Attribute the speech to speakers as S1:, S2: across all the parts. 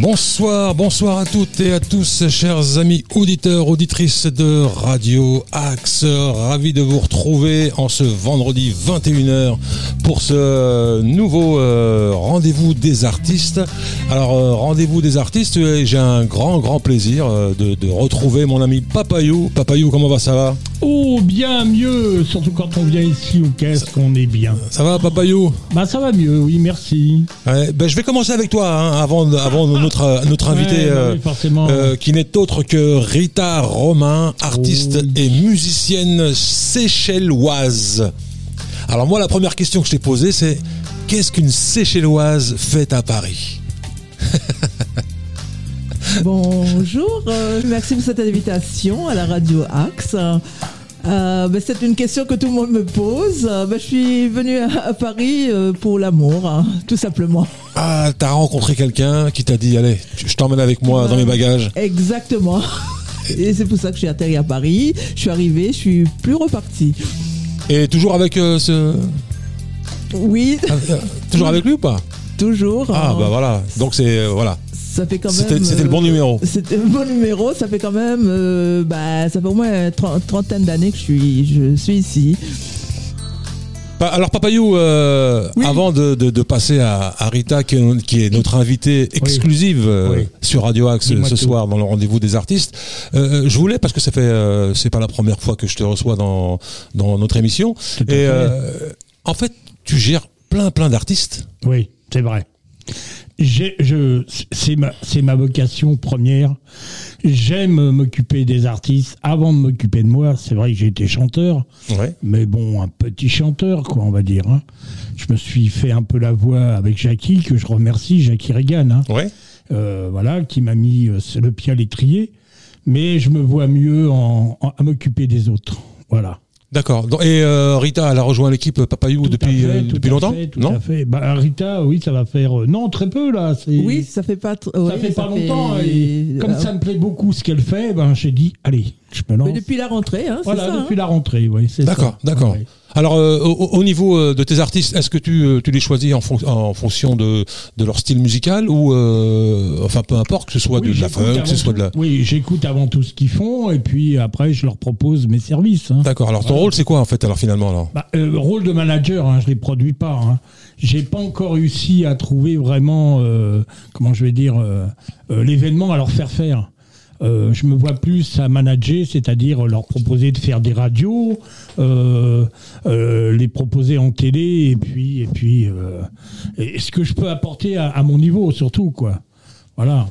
S1: Bonsoir, bonsoir à toutes et à tous, chers amis auditeurs, auditrices de Radio Axe. Ravi de vous retrouver en ce vendredi 21h pour ce nouveau euh, rendez-vous des artistes. Alors, euh, rendez-vous des artistes, et j'ai un grand, grand plaisir euh, de, de retrouver mon ami Papayou. Papayou, comment va ça va?
S2: Oh, bien mieux, surtout quand on vient ici au qu'est-ce qu'on est bien.
S1: Ça va, Papayou
S2: Bah ça va mieux, oui, merci.
S1: Ouais, ben, je vais commencer avec toi, hein, avant, notre, notre invité,
S2: Ouais, bah
S1: euh,
S2: oui, forcément.
S1: euh, qui n'est autre que Rita Romain, artiste
S2: Oh.
S1: et musicienne séchelloise. Alors moi, la première question que je t'ai posée, c'est qu'est-ce qu'une séchelloise fait à Paris?
S3: Bonjour, euh, merci pour cette invitation à la radio Axe. Euh, ben, c'est une question que tout le monde me pose. Ben, je suis venue à, à Paris euh, pour l'amour, hein, tout simplement.
S1: Ah, t'as rencontré quelqu'un qui t'a dit, allez, je t'emmène avec moi dans mes bagages.
S3: Exactement. Et c'est pour ça que je suis atterri à Paris. Je suis arrivé, je suis plus reparti.
S1: Et toujours avec euh, ce...
S3: Oui,
S1: ah, toujours avec lui ou pas?
S3: Toujours.
S1: Ah,
S3: euh,
S1: bah voilà. Donc c'est... voilà.
S3: Ça fait quand
S1: C'était-
S3: même.
S1: c'était le bon
S3: euh,
S1: numéro.
S3: C'était le bon numéro. Ça fait quand même. euh, bah, ça fait au moins une trentaine d'années que je suis, je suis ici.
S1: Alors Papayou, euh,
S3: Oui.
S1: avant de, de- de passer à, à Rita, qui est, qui est notre invitée exclusive euh,
S2: Oui.
S1: sur Radio Axe ce
S2: tout.
S1: soir dans le rendez-vous des artistes, euh, je voulais parce que ça fait euh, c'est pas la première fois que je te reçois dans dans notre émission.
S2: Tout
S1: Et euh, en fait, tu gères plein plein d'artistes.
S2: Oui, c'est vrai. C'est ma, ma vocation première. J'aime m'occuper des artistes avant de m'occuper de moi. C'est vrai que j'ai été chanteur,
S1: Ouais.
S2: mais bon, un petit chanteur, quoi, on va dire. hein. Je me suis fait un peu la voix avec Jackie, que je remercie, Jackie Regan. hein.
S1: Ouais.
S2: euh, voilà, qui m'a mis euh, le pied à l'étrier. Mais je me vois mieux en, en- à m'occuper des autres. Voilà.
S1: D'accord. Donc- Et euh, Rita, elle a rejoint l'équipe Papayou
S2: Tout à
S1: depuis
S2: fait,
S1: euh,
S2: tout
S1: depuis
S2: à
S1: longtemps
S2: fait, tout
S1: Non
S2: à fait. Bah, Rita, oui, ça va faire. euh, non, très peu là. c'est-
S3: Oui, ça fait pas. tr-
S2: Ça fait pas
S3: fait-
S2: longtemps. Et comme
S3: euh,
S2: ça me plaît beaucoup ce qu'elle fait, ben, j'ai dit, allez, je me lance.
S3: mais depuis la rentrée, hein, c'est
S2: voilà,
S3: ça.
S2: depuis
S3: hein.
S2: la rentrée, oui. c'est
S1: D'accord,
S2: ça.
S1: d'accord.
S2: Ouais.
S1: Alors, euh, au, au niveau euh, de tes artistes, est-ce que tu, euh, tu les choisis en, fon- en fonction de, de leur style musical ou, euh, enfin, peu importe, que ce soit
S2: Oui,
S1: de la funk, que ce soit de la.
S2: Oui, j'écoute avant tout ce qu'ils font et puis après, je leur propose mes services. hein.
S1: D'accord. Alors, ton
S2: Voilà.
S1: rôle, c'est quoi en fait, alors finalement, alors?
S2: Bah, euh, rôle de manager, hein, je les produis pas. Hein. J'ai pas encore réussi à trouver vraiment, euh, comment je vais dire, euh, euh, l'événement à leur faire faire. Euh, je me vois plus à manager, c'est-à-dire leur proposer de faire des radios, euh, euh, les proposer en télé, et puis, et puis, euh, et ce que je peux apporter à, à mon niveau surtout, quoi. Voilà.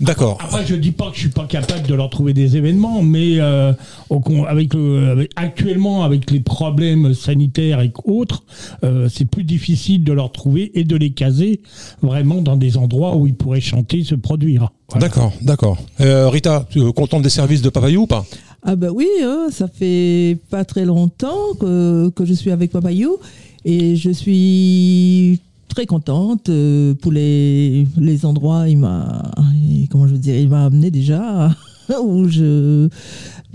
S1: D'accord.
S2: Après, je dis pas que je suis pas capable de leur trouver des événements, mais euh, au avec, le- avec- actuellement, avec les problèmes sanitaires et autres, euh, c'est plus difficile de leur trouver et de les caser vraiment dans des endroits où ils pourraient chanter, se produire. Voilà.
S1: D'accord, d'accord. Euh, Rita, tu es contente des services de Papayou ou pas?
S3: Ah bah oui, hein, ça fait pas très longtemps que, que je suis avec Papayou et je suis très contente euh, pour les, les endroits. Il m'a, comment je veux dire, il m'a amené déjà où je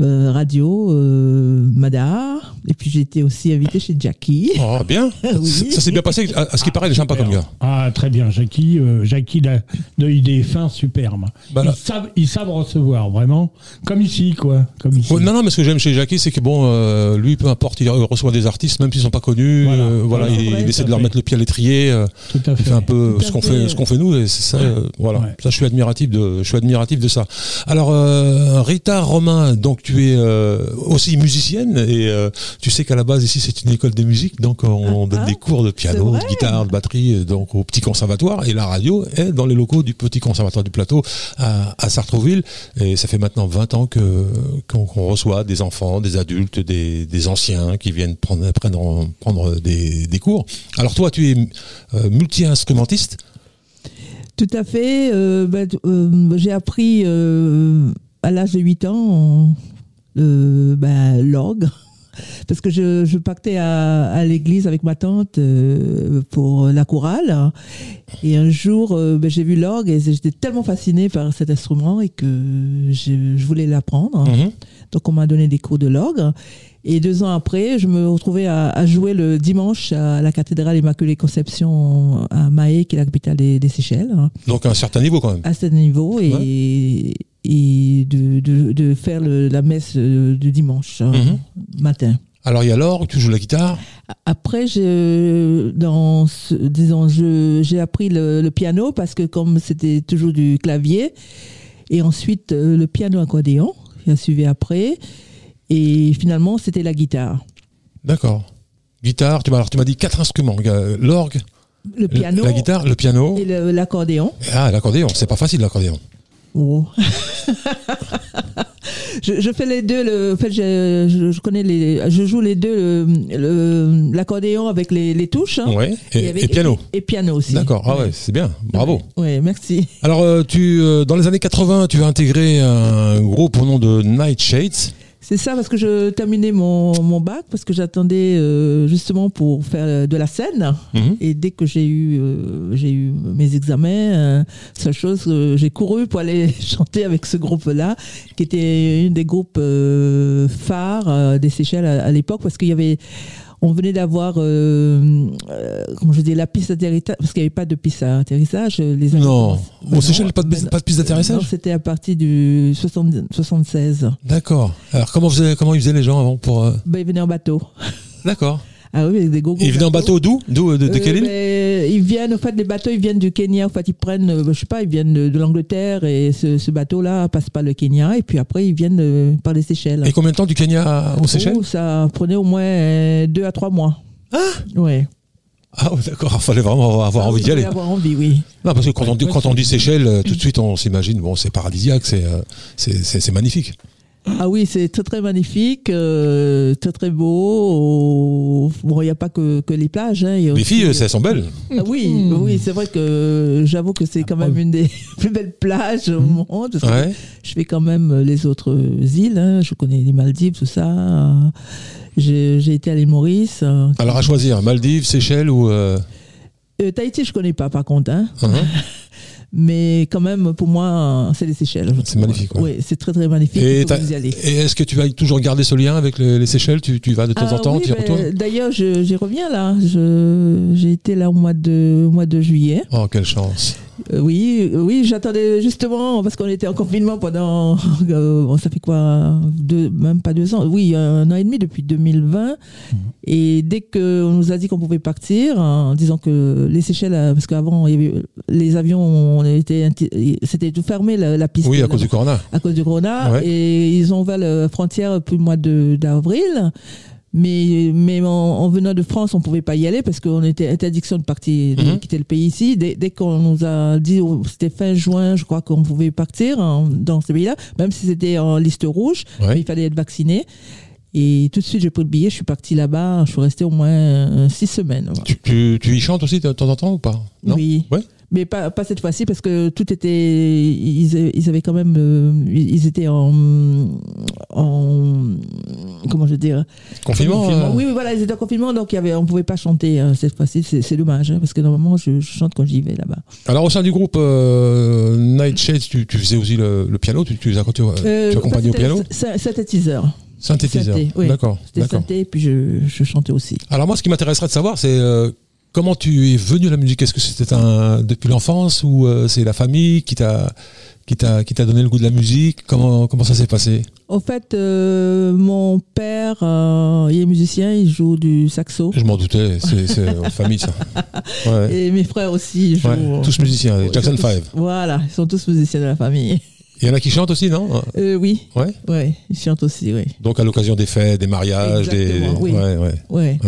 S3: euh, radio euh, Madar et puis j'ai été aussi invitée chez Jackie.
S1: Oh, bien.
S3: Oui.
S1: Ça, ça s'est bien passé. À, à ce qui paraît, il est sympa comme gars.
S2: Ah, très bien, Jackie. euh, Jackie, il a de idées fins superbes.
S1: Bah
S2: ils, savent, ils savent recevoir, vraiment. Comme ici, quoi. Comme ici.
S1: Ouais, non, non, mais ce que j'aime chez Jackie, c'est que bon, euh, lui, peu importe, il reçoit des artistes, même s'ils sont pas connus.
S2: Voilà.
S1: euh, il, essaie de leur
S2: fait.
S1: mettre le pied à l'étrier. euh,
S2: Tout à
S1: Il
S2: fait.
S1: un peu
S3: Tout
S1: ce qu'on
S3: fait.
S1: fait, ce qu'on fait nous, et c'est ça, euh, voilà.
S2: Ouais.
S1: Ça, je suis admiratif de, je suis admiratif de ça. Alors, euh, Rita Romain, donc tu es euh, aussi musicienne et euh, tu sais qu'à la base ici c'est une école de musique, donc on
S3: Ah,
S1: donne
S3: ah,
S1: des cours de piano, de guitare, de batterie, euh, donc au petit conservatoire. Et la radio est dans les locaux du petit conservatoire du plateau à, à Sartrouville. Et ça fait maintenant 20 ans que qu'on reçoit des enfants, des adultes, des, des anciens qui viennent prendre prendre, prendre des, des cours. Alors toi tu es multi-instrumentiste?
S3: Tout à fait. euh, bah, euh, J'ai appris euh, à l'âge de 8 ans euh, bah, l'orgue. Parce que je, je partais à, à l'église avec ma tante euh, pour la chorale. Et un jour, euh, bah, j'ai vu l'orgue et j'étais tellement fascinée par cet instrument et que je, je voulais l'apprendre.
S1: Mhm.
S3: Donc on m'a donné des cours de l'orgue. Et deux ans après, je me retrouvais à, à jouer le dimanche à la cathédrale Immaculée Conception à Mahé, qui est la capitale des, des Seychelles, hein,
S1: Donc à un certain niveau quand même.
S3: à ce niveau, et, et de, de- de faire le- la messe euh, du dimanche hein,
S1: Mhm.
S3: matin.
S1: Alors il y a l'orgue, tu joues la guitare?
S3: Après, je, dans disons, j'ai appris le, le piano parce que comme c'était toujours du clavier, et ensuite euh, le piano accordéon, qui a suivi après, et finalement c'était la guitare.
S1: D'accord. Guitare, tu m'as alors tu m'as dit quatre instruments. L'orgue,
S3: Le piano
S1: la guitare, le piano.
S3: et l'accordéon.
S1: Ah, l'accordéon, c'est pas facile l'accordéon.
S3: Oh. je, je fais les deux. Le, en fait, je, je, je connais les. Je joue les deux. le- le- L'accordéon avec les, les touches. hein,
S1: Ouais. Et,
S3: avec-
S1: et piano.
S3: Et, piano aussi.
S1: D'accord. Ah ouais, c'est bien. Bravo.
S3: Ouais, merci.
S1: Alors, euh, tu, euh, dans les années 80, tu as intégré un groupe au nom de Nightshades.
S3: C'est ça parce que je terminais mon, mon bac parce que j'attendais euh, justement pour faire de la scène.
S1: Mhm.
S3: Et dès que j'ai eu, euh, j'ai eu mes examens, euh, seule chose, euh, j'ai couru pour aller chanter avec ce groupe-là, qui était une des groupes euh, phares euh, des Seychelles à, à l'époque, parce qu'il y avait, on venait d'avoir, euh, euh, comment je dis, la piste d'atterrissage, parce qu'il n'y avait pas de piste à atterrissage. Les
S1: Non. Aux
S3: non.
S1: Seychelles, pas de, pas de piste
S3: non,
S1: d'atterrissage
S3: c'était à partir du 60 76.
S1: D'accord. Alors, comment, faisaient- comment ils faisaient les gens avant pour. euh,
S3: Ben, ils venaient en bateau.
S1: D'accord.
S3: Ah oui, avec des gros,
S1: ils venaient en bateau d'où D'où De, de
S3: Euh,
S1: quelle île
S3: ben, Ils viennent, en fait, les bateaux, ils viennent du Kenya. En fait, ils prennent, euh, je sais pas, ils viennent de, de l'Angleterre et ce, ce bateau-là passe par le Kenya et puis après, ils viennent euh, par les Seychelles.
S1: Et combien de temps du Kenya aux Seychelles?
S3: Oh, ça prenait au moins euh, deux à trois mois. Ah Ouais.
S1: Ah, ouais, d'accord. Il fallait vraiment avoir
S3: Ah
S1: envie
S3: oui,
S1: d'y aller.
S3: fallait avoir envie, oui.
S1: Non, parce que quand on dit, quand on dit Seychelles, euh, tout de suite, on s'imagine, bon, c'est paradisiaque, euh, c'est magnifique.
S3: Ah oui, c'est très très magnifique, euh, très très beau. Bon, il n'y a pas que, que les plages. Hein, il y a
S1: Les
S3: aussi-
S1: filles, euh, elles sont belles.
S3: Ah oui, oui, c'est vrai que j'avoue que c'est quand même une des plus belles plages au monde. parce que
S1: Ouais.
S3: Je fais quand même les autres îles. hein. Je connais les Maldives, tout ça. Euh, J'ai j'ai été à l'île Maurice. euh.
S1: Alors à choisir, Maldives, Seychelles ou. euh,
S3: Euh, Tahiti, je connais pas, par contre. hein.
S1: hein
S3: Mais quand même, pour moi, c'est les Seychelles.
S1: C'est magnifique, ouais.
S3: Oui, c'est très très magnifique.
S1: Et, et est-ce que tu vas toujours garder ce lien avec les, les Seychelles? Tu, tu vas de temps
S3: Ah
S1: en temps,
S3: oui,
S1: tu y retournes
S3: D'ailleurs, j'y reviens là. J'ai été là au mois de, au mois de juillet.
S1: Oh, quelle chance.
S3: Euh, oui, euh, oui, j'attendais justement parce qu'on était en confinement pendant, euh, ça fait quoi, deux, même pas deux ans, oui, un an et demi depuis 2020. Et dès qu'on nous a dit qu'on pouvait partir, en disant que les Seychelles, euh, parce qu'avant les avions, on était, c'était tout fermé la, la piste.
S1: Oui, à cause du corona.
S3: à cause du corona
S1: Ouais.
S3: et ils ont ouvert la frontière depuis le mois de- d'avril. Mais, mais en, en venant de France, on pouvait pas y aller parce qu'on était interdiction de partir, de
S1: Mhm.
S3: quitter le pays ici. Dès, dès qu'on nous a dit, oh, c'était fin juin, je crois qu'on pouvait partir en- dans ce pays-là, même si c'était en liste rouge,
S1: Ouais.
S3: mais il fallait être vacciné. Et tout de suite, j'ai pris le billet, je suis partie là-bas, je suis restée au moins euh, six semaines. voilà.
S1: Tu, tu, tu y chantes aussi de temps en temps ou pas? Non?
S3: Oui.
S1: Ouais.
S3: Mais pas, pas cette fois-ci parce que tout était. Ils, ils avaient quand même. euh, ils étaient en. en comment je veux dire?
S1: Confinement, euh,
S3: Oui, oui, voilà, ils étaient en confinement donc il y avait, on ne pouvait pas chanter euh, cette fois-ci. C'est dommage hein, parce que normalement je, je chante quand j'y vais là-bas.
S1: Alors au sein du groupe euh, Nightshades, tu, tu faisais aussi le, le piano, tu, tu,
S3: Euh,
S1: accompagnais au piano?
S3: Synthétiseur.
S1: Synthétiseur.
S3: synthé, oui.
S1: D'accord.
S3: C'était
S1: d'accord.
S3: synthé puis je, je chantais aussi.
S1: Alors moi, ce qui m'intéresserait de savoir, c'est euh, comment tu es venu à la musique? Est-ce que c'était un depuis l'enfance ou euh, c'est la famille qui t'a qui t'a qui t'a donné le goût de la musique? Comment comment ça s'est passé?
S3: Au fait, euh, mon père, euh, il est musicien, il joue du saxo.
S1: Je m'en doutais. C'est en famille ça. Ouais.
S3: Et mes frères aussi jouent.
S1: Ouais, tous musiciens, les
S3: Ils
S1: Jackson
S3: sont tous-
S1: 5.
S3: Voilà, ils sont tous musiciens de la famille.
S1: Il y en a qui chantent aussi, non?
S3: Euh, oui,
S1: Ouais.
S3: ouais, ils chantent aussi, oui.
S1: Donc à l'occasion des fêtes, des mariages, des.
S3: Oui.
S1: Ouais, ouais.
S3: Ouais.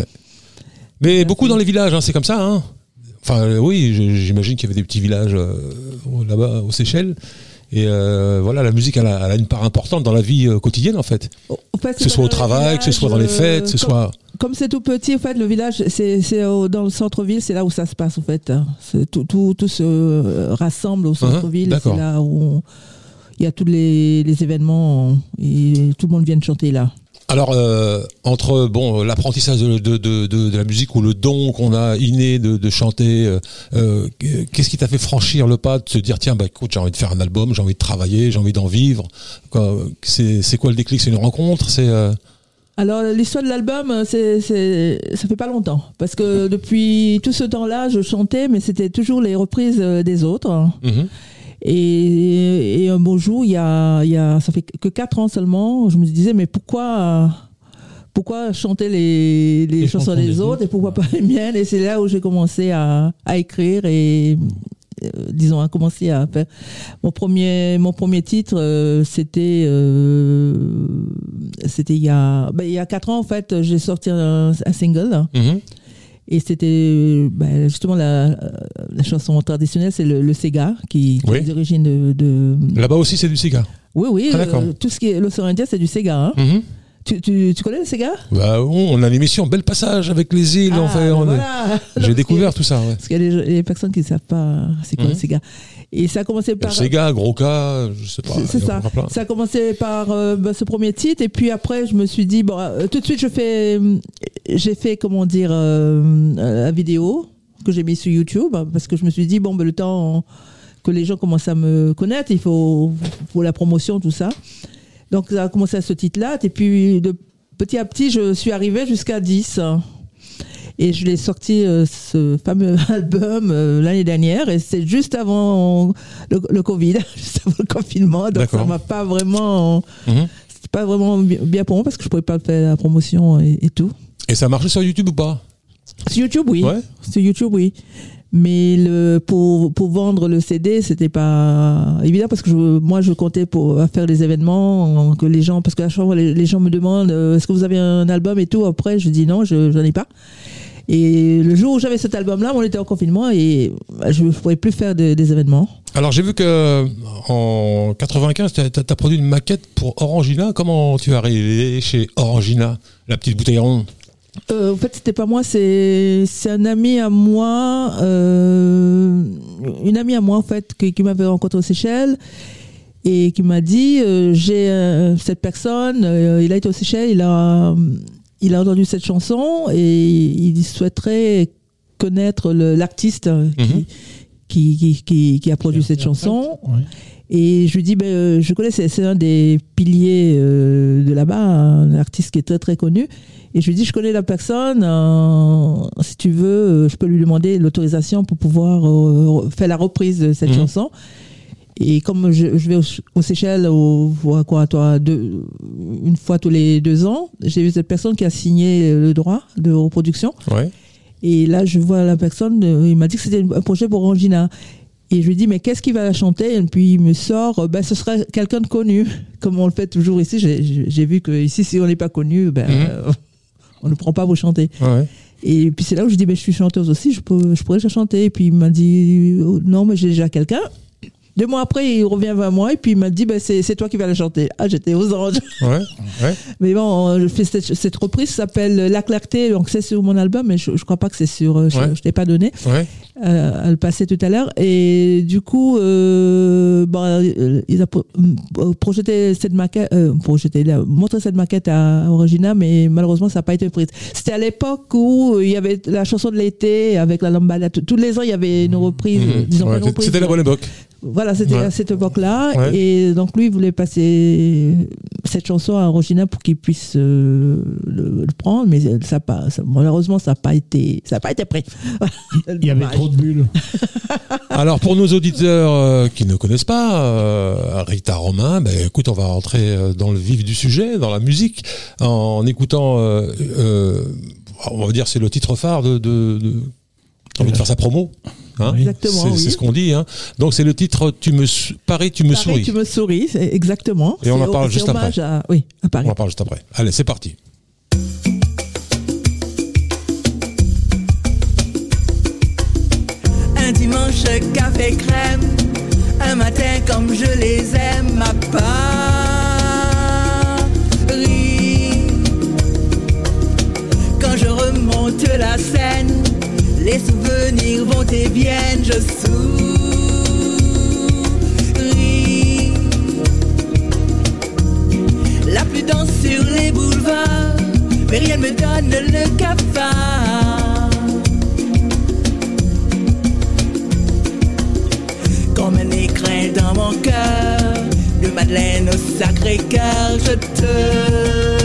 S1: Mais
S3: à
S1: beaucoup dans les villages, hein, c'est comme ça. Hein. Enfin, euh, oui, j'imagine qu'il y avait des petits villages euh, là-bas aux Seychelles. Et euh, voilà, la musique, elle a, elle a une part importante dans la vie quotidienne, en fait. Que ce soit au travail, que ce soit dans les fêtes, que ce soit.
S3: comme c'est tout petit, en fait, le village, c'est dans le centre-ville, c'est là où ça se passe, en fait. hein. Tout, tout, tout se rassemble au centre-ville.
S1: Uh-huh, d'accord.
S3: c'est là où il y a tous les, les événements et tout le monde vient de chanter là.
S1: Alors, euh, entre bon l'apprentissage de, de, de, de- la musique ou le don qu'on a inné de, de chanter, euh, euh, qu'est-ce qui t'a fait franchir le pas de se dire tiens bah écoute j'ai envie de faire un album, j'ai envie de travailler, j'ai envie d'en vivre. C'est c'est quoi le déclic? C'est une rencontre? C'est euh,
S3: Alors l'histoire de l'album, euh, c'est, ça fait pas longtemps parce que depuis tout ce temps-là, je chantais, mais c'était toujours les reprises euh, des autres. hein. Et, et un beau jour, il y a, il y a, ça fait que quatre ans seulement, je me disais mais pourquoi, pourquoi chanter les, les,
S2: Les
S3: chansons des, autres et pourquoi pas les miennes? Et c'est là où j'ai commencé à, à écrire et euh, disons à commencer à faire mon premier mon premier titre euh, c'était euh, c'était il y a ben, il y a quatre ans en fait j'ai sorti un, un single. Et c'était ben, justement la, la chanson traditionnelle c'est le, le Sega qui, qui
S1: Oui.
S3: est d'origine de, de
S1: Là-bas aussi c'est du cigare.
S3: oui oui
S1: Ah,
S3: euh, tout ce qui est l'océan Indien c'est du Sega hein.
S1: Mhm.
S3: Tu, tu, tu connais le Sega
S1: Bah, on on a l'émission Bel Passage avec les îles.
S3: Ah,
S1: fait-
S3: ben voilà.
S1: J'ai découvert tout ça. Ouais.
S3: parce qu'il y a des, personnes qui ne savent pas c'est quoi le Sega et ça a commencé par
S1: Sega, gros cas, je sais pas.
S3: C'est- ça. Ça a commencé par euh, bah, ce premier titre et puis après je me suis dit bon euh, tout de suite je fais euh, j'ai fait comment dire euh, la vidéo que j'ai mis sur YouTube hein, parce que je me suis dit bon ben, le temps que les gens commencent à me connaître il faut pour la promotion tout ça. Donc ça a commencé à ce titre-là et puis de petit à petit je suis arrivée jusqu'à 10. hein. Et je l'ai sorti euh, ce fameux album euh, l'année dernière et c'est juste avant le, le Covid, juste avant le confinement. Donc ça m'a pas vraiment, c'est pas vraiment bi- bien pour moi parce que je pouvais pas faire la promotion et, et tout.
S1: Et ça a marché sur YouTube ou pas?
S3: Sur YouTube, oui.
S1: Ouais.
S3: Sur YouTube, oui. Mais le, pour, pour vendre le CD, c'était pas évident parce que je, moi, je comptais pour faire des événements que les gens, parce que à chaque fois, les, gens me demandent euh, est-ce que vous avez un album et tout. Après, je dis non, je n'en ai pas. Et le jour où j'avais cet album-là, on était en confinement et bah, je ne pouvais plus faire de- des événements.
S1: Alors j'ai vu que en 95, tu as, produit une maquette pour Orangina. Comment tu es arrivé chez Orangina, la petite bouteille ronde
S3: Euh, en fait, c'était pas moi, c'est c'est un ami à moi, euh, une amie à moi en fait, qui, qui m'avait rencontré aux Seychelles et qui m'a dit euh, j'ai cette personne, il a été aux Seychelles, il a il a entendu cette chanson et il souhaiterait connaître l'artiste qui,
S1: Mhm.
S3: qui, qui, qui, a produit cette chanson.
S2: Ouais.
S3: Et je lui dis, ben, je connais, c'est un des piliers de là-bas, un artiste qui est très très connu. Et je lui dis, je connais la personne, euh, si tu veux, euh, je peux lui demander l'autorisation pour pouvoir euh, faire la reprise de cette
S1: Mhm.
S3: chanson. Et comme je, je vais aux, aux Seychelles, au, à quoi, toi, deux, une fois tous les deux ans, j'ai vu cette personne qui a signé le droit de reproduction.
S1: Ouais.
S3: Et là, je vois la personne, il m'a dit que c'était un projet pour Angina. Et je lui dis, mais qu'est-ce qu'il va la chanter? Et puis il me sort, ben, ce sera quelqu'un de connu, comme on le fait toujours ici. J'ai- vu que ici, si on n'est pas connu, ben,
S1: Mhm.
S3: euh, on ne prend pas vous chanter.
S1: Ouais.
S3: Et puis c'est là où je dis, ben, je suis chanteuse aussi, je, peux, je pourrais chanter. Et puis il m'a dit, oh, non, mais j'ai déjà quelqu'un. Deux mois après, il revient vers moi et puis il m'a dit, ben, c'est toi qui vas la chanter. Ah, j'étais aux anges.
S1: Ouais. Ouais.
S3: Mais bon, euh, je fais cette, cette reprise s'appelle La Clarté, donc c'est sur mon album, mais je, je crois pas que c'est sur, euh, je, je t'ai pas donné euh, à le passer tout à l'heure. Et du coup, euh, euh, ils ont pro- euh, projeté cette maquette, euh, projeté, là, montré cette maquette à Origina, mais malheureusement, ça n'a pas été prise. C'était à l'époque où il y avait la chanson de l'été avec la lambada. Tous- les ans, il y avait une reprise,
S1: Ouais,
S3: reprise,
S1: C'était la bonne époque.
S3: Voilà, c'était
S1: Ouais.
S3: à cette époque-là.
S1: Ouais.
S3: Et donc, lui, il voulait passer cette chanson à Regina pour qu'il puisse euh, le, le prendre. Mais ça pas, ça- malheureusement, ça n'a pas, été- ça a pas été pris.
S2: Il y avait trop de bulles.
S1: Alors pour nos auditeurs euh, qui ne connaissent pas euh, Rita Romain, ben écoute, on va rentrer dans le vif du sujet, dans la musique, en écoutant, euh, euh, on va dire c'est le titre phare de, de, de j'ai envie de faire sa promo? Hein
S3: Exactement,
S1: c'est
S3: oui.
S1: c'est ce qu'on dit. Hein. Donc c'est le titre Tu me Paris, tu me
S3: Paris,
S1: souris.
S3: tu me souris, c'est exactement.
S1: Et on en parle juste
S3: hommage à- oui, à Paris.
S1: On en parle juste après. Allez, c'est parti.
S4: Un dimanche café crème, un matin comme je les aime à Paris. Quand
S3: les souvenirs vont et viennent, je souris. La pluie danse sur les boulevards, mais rien ne me donne le cafard. Comme un écrin dans mon cœur, de Madeleine au Sacré-Cœur, je te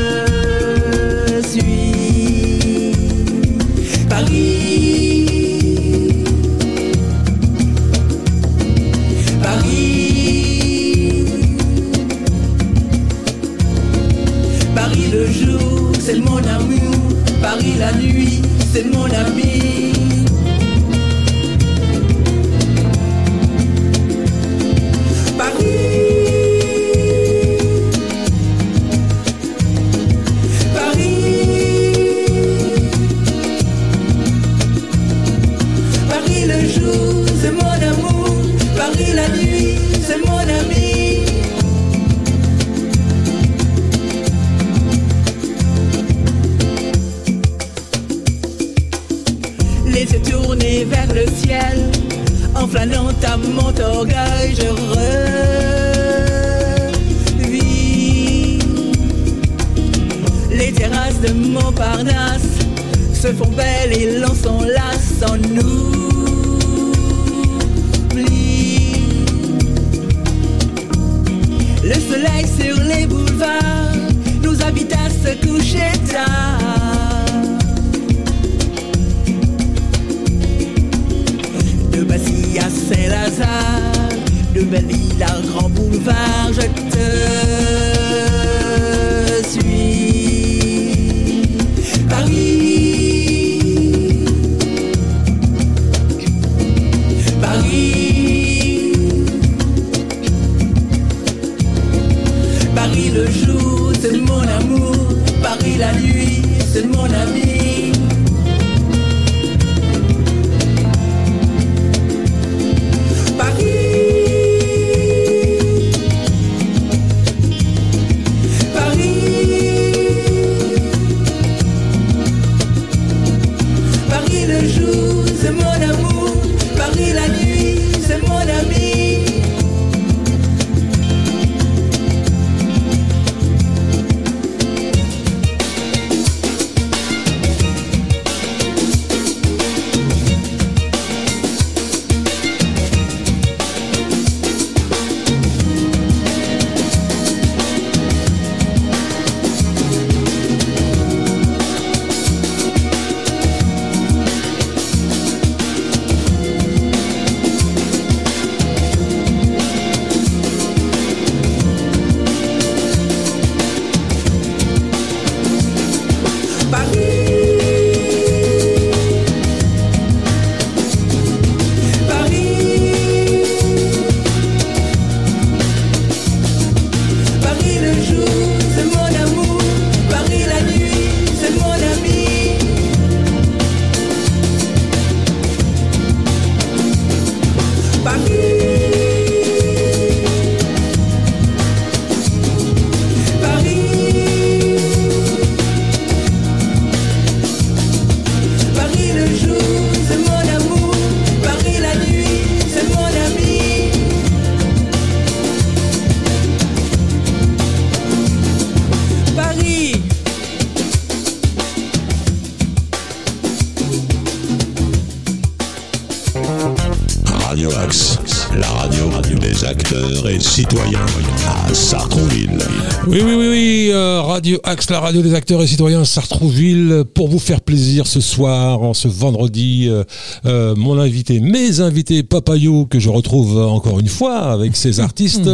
S5: Radio Axe, la radio des acteurs et citoyens à Sartrouville.
S1: Oui, oui, oui, oui, euh, Radio Axe, la radio des acteurs et citoyens Sartrouville, pour vous faire plaisir ce soir, en ce vendredi, euh, euh, mon invité, mes invités, Papayou, que je retrouve encore une fois avec ses artistes,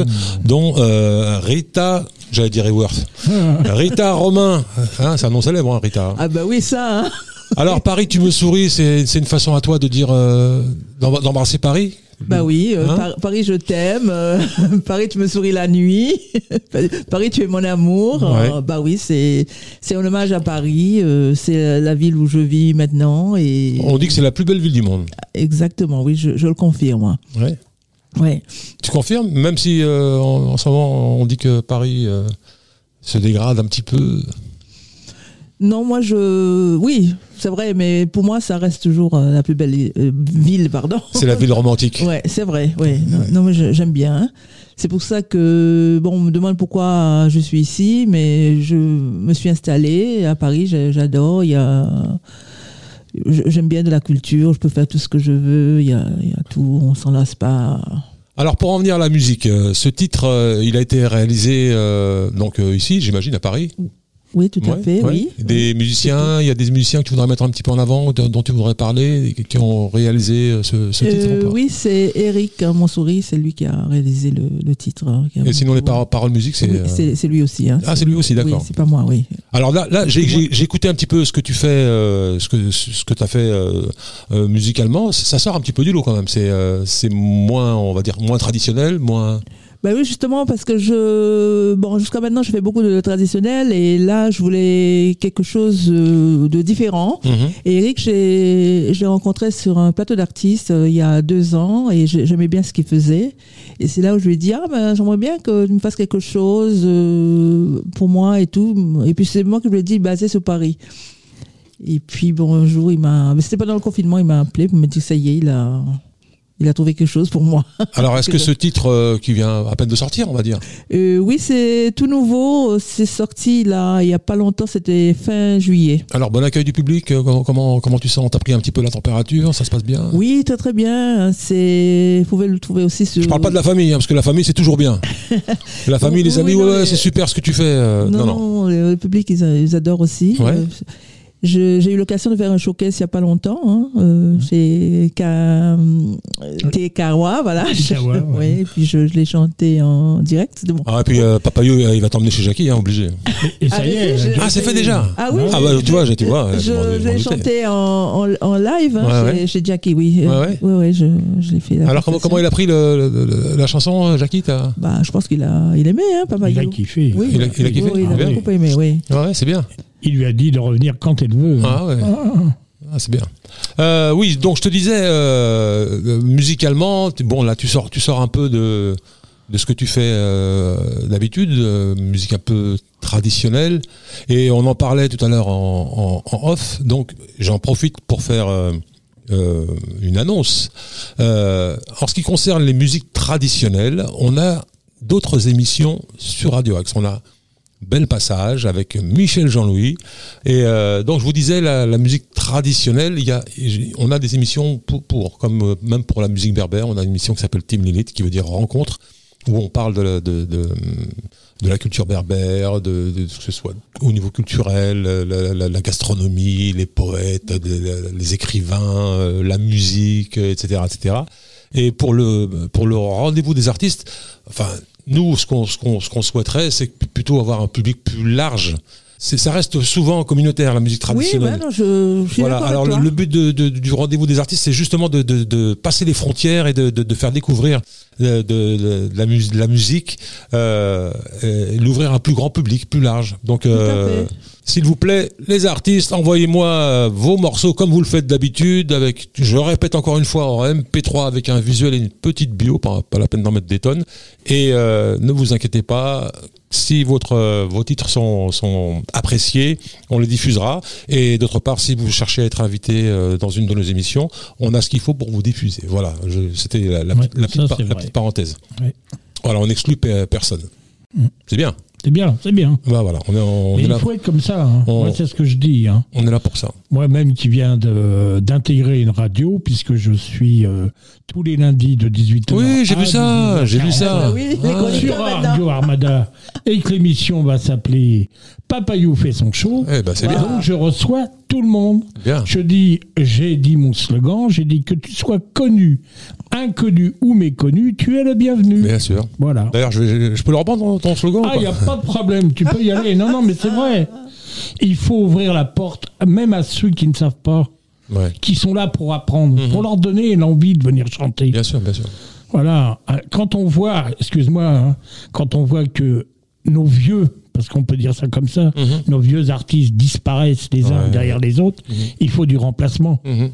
S1: dont euh, Rita, j'allais dire Eworth, Rita Romain, hein, c'est un nom célèbre, hein, Rita.
S6: Ah bah oui, ça, hein.
S1: Alors Paris, tu me souris, c'est une façon à toi de dire, euh, d'em- d'embrasser Paris?
S6: Bah oui, euh,
S1: Hein?
S6: Par- Paris, je t'aime. euh, Paris, tu me souris la nuit. Paris, tu es mon amour.
S1: Ouais.
S6: Euh, bah oui, c'est c'est un hommage à Paris. euh, c'est la ville où je vis maintenant et
S1: On dit que c'est la plus belle ville du monde.
S6: exactement. Oui, je, je le confirme.
S1: Ouais.
S6: Ouais.
S1: Tu confirmes? Même si euh, en, en ce moment on dit que Paris euh, se dégrade un petit peu.
S6: Non, moi je, oui, c'est vrai, mais pour moi, ça reste toujours euh, la plus belle euh, ville, pardon.
S1: C'est la ville romantique.
S6: Ouais, c'est vrai. Ouais. Non, mais j'aime bien. hein.
S3: C'est pour ça que, bon, on me demande pourquoi je suis ici, mais je me suis installée à Paris, j'adore, il y a... J'aime bien de la culture, je peux faire tout ce que je veux, il y a, il y a tout, on s'en lasse pas.
S1: Alors pour en venir à la musique, euh, ce titre, il a été réalisé euh, donc ici, j'imagine, à Paris?
S3: Oui, tout à
S1: Ouais,
S3: fait,
S1: ouais.
S3: oui.
S1: Des musiciens, il y a des musiciens que tu voudrais mettre un petit peu en avant, dont tu voudrais parler, qui ont réalisé euh, ce, ce titre.
S3: Euh, oui, c'est Eric Monsouris, c'est lui qui a réalisé le, le titre. hein,
S1: Et sinon les par- paroles musique, c'est.
S3: Oui,
S1: euh,
S3: c'est lui aussi. hein.
S1: Ah, c'est lui aussi, d'accord.
S3: Oui, c'est pas moi, oui.
S1: Alors là, là j'ai écouté un petit peu ce que tu fais, euh, ce que ce que tu as fait euh, euh, musicalement. Ça sort un petit peu du lot quand même. C'est euh, c'est moins, on va dire, moins traditionnel, moins.
S3: Bah oui, justement, parce que je. Bon, jusqu'à maintenant, je fais beaucoup de traditionnel et là, je voulais quelque chose euh, de différent.
S1: Mhm.
S3: Et Eric, j'ai j'ai rencontré sur un plateau d'artistes euh, il y a deux ans et j'ai- j'aimais bien ce qu'il faisait. Et c'est là où je lui ai dit, ah ben, j'aimerais bien que tu me fasses quelque chose euh, pour moi et tout. Et puis c'est moi qui lui ai dit, basé sur Paris. Et puis bon, un jour, il m'a. mais C'était pendant le confinement, il m'a appelé pour me dire, ça y est, il a, il a trouvé quelque chose pour moi.
S1: Alors est-ce que ce titre euh, qui vient à peine de sortir, on va dire?
S3: Euh, oui, c'est tout nouveau. C'est sorti là, il y a pas longtemps, c'était fin juillet.
S1: Alors bon accueil du public. euh, Comment comment, tu sens? T'as pris un petit peu la température? Ça se passe bien?
S3: Oui, très très bien. C'est, vous pouvez le trouver aussi sur.
S1: Je parle pas de la famille, hein, parce que la famille c'est toujours bien. La famille, les
S3: Oui,
S1: amis, ouais,
S3: mais-
S1: c'est super ce que tu fais. euh,
S3: Non,
S1: non,
S3: le, le public, ils, ils adorent aussi.
S1: Ouais.
S3: Je- J'ai eu l'occasion de faire un showcase il y a pas longtemps, hein, euh, chez Ka- euh, Tekawa, voilà.
S2: Tekawa, ouais.
S3: Oui, et puis je, je l'ai chanté en direct. Bon.
S1: Ah, et puis euh, Papayou, euh, il va t'emmener chez Jackie, hein, obligé.
S2: Et ça
S3: Ah,
S2: y est.
S3: je-
S1: Ah, c'est fait déjà
S3: Ah oui,
S1: Ah bah tu vois, j'ai- tu vois.
S3: je,
S1: je
S3: l'ai chanté en, en, en live hein,
S1: Ouais,
S3: chez,
S1: ouais.
S3: chez Jackie, oui.
S1: Ouais, ouais.
S3: ouais, ouais, je, je l'ai fait.
S1: Alors comment, comment il a pris le, le- le- la chanson, euh, Jackie
S3: Bah, je pense qu'il a, il aimait, hein, Papa
S2: Il a kiffé.
S3: Oui,
S1: Il a- il a kiffé?
S3: Oui, il
S1: Ah,
S3: a
S1: bien.
S3: beaucoup aimé, oui.
S1: Ouais, c'est bien.
S2: Il lui a dit de revenir quand elle veut.
S1: Ah ouais. Ah, c'est bien. Euh, oui, donc je te disais, euh, euh, musicalement, bon là tu sors, tu sors un peu de de ce que tu fais euh, d'habitude, euh, musique un peu traditionnelle, et on en parlait tout à l'heure en, en- en off. Donc j'en profite pour faire euh, une annonce. Euh, en ce qui concerne les musiques traditionnelles, on a d'autres émissions sur Radio Axe. On a Bel Passage avec Michel Jean-Louis. Et euh, donc je vous disais, la, musique traditionnelle, y a, on a des émissions pour, comme euh, même pour la musique berbère, on a une émission qui s'appelle Team Lilith, qui veut dire rencontre, où on parle de, la- de, la culture berbère, de, ce que ce soit au niveau culturel, la, la- gastronomie, les poètes, les écrivains, euh, la musique, etc., etc. Et pour le pour le rendez-vous des artistes, enfin nous ce qu'on souhaiterait, c'est plutôt avoir un public plus large. C'est ça reste souvent communautaire la musique
S3: Oui,
S1: traditionnelle.
S3: ouais, non, je, je suis
S1: Voilà. Alors
S3: avec
S1: le,
S3: toi.
S1: le but de, de- du rendez-vous des artistes, c'est justement de, de, de passer les frontières et de, de, de faire découvrir de, de- la, mus- la musique, euh, et l'ouvrir à un plus grand public, plus large. Donc, euh, s'il vous plaît, les artistes, envoyez-moi euh, vos morceaux comme vous le faites d'habitude, avec, je répète encore une fois, en MP3 avec un visuel et une petite bio, pas, pas la peine d'en mettre des tonnes. Et euh, ne vous inquiétez pas, si votre, euh, vos titres sont, sont appréciés, on les diffusera. Et d'autre part, si vous cherchez à être invité euh, dans une de nos émissions, on a ce qu'il faut pour vous diffuser. Voilà, c'était la, la
S2: Ouais,
S1: petite- la la parenthèse.
S2: Ouais.
S1: Voilà, on n'exclut pe- personne.
S2: Mm.
S1: C'est bien.
S2: C'est bien, c'est bien.
S1: Bah, voilà, on est, on
S2: Mais
S1: est
S2: il
S1: là,
S2: faut être comme ça. hein.
S1: On-
S2: Moi, c'est ce que je dis. hein.
S1: on est là pour ça.
S2: Moi-même qui viens de- d'intégrer une radio, puisque je suis euh, tous les lundis de 18h.
S1: Oui, j'ai vu ça, j'ai vu ça.
S3: Ah, bah oui,
S1: Ah.
S2: Sur. Radio Armada, et que l'émission va s'appeler Papayou fait son show.
S1: Eh ben, c'est bien.
S2: Donc je reçois tout le monde.
S1: Bien.
S2: Je dis, j'ai dit mon slogan, j'ai dit que tu sois connu, inconnu ou méconnu, tu es le bienvenu.
S1: Bien sûr.
S2: Voilà.
S1: D'ailleurs, je, je peux le reprendre ton, ton slogan
S2: Ah, il n'y a pas de problème, tu peux y aller. Non, non, mais c'est vrai. Il faut ouvrir la porte, même à ceux qui ne savent pas,
S1: Ouais.
S2: qui sont là pour apprendre, pour leur donner l'envie de venir chanter.
S1: Bien sûr, bien sûr.
S2: Voilà. Euh, Quand on voit, excuse-moi, hein, quand on voit que nos vieux, parce qu'on peut dire ça comme ça, nos vieux artistes disparaissent les uns
S1: Ouais.
S2: derrière les autres, il faut du remplacement.
S1: Mhm.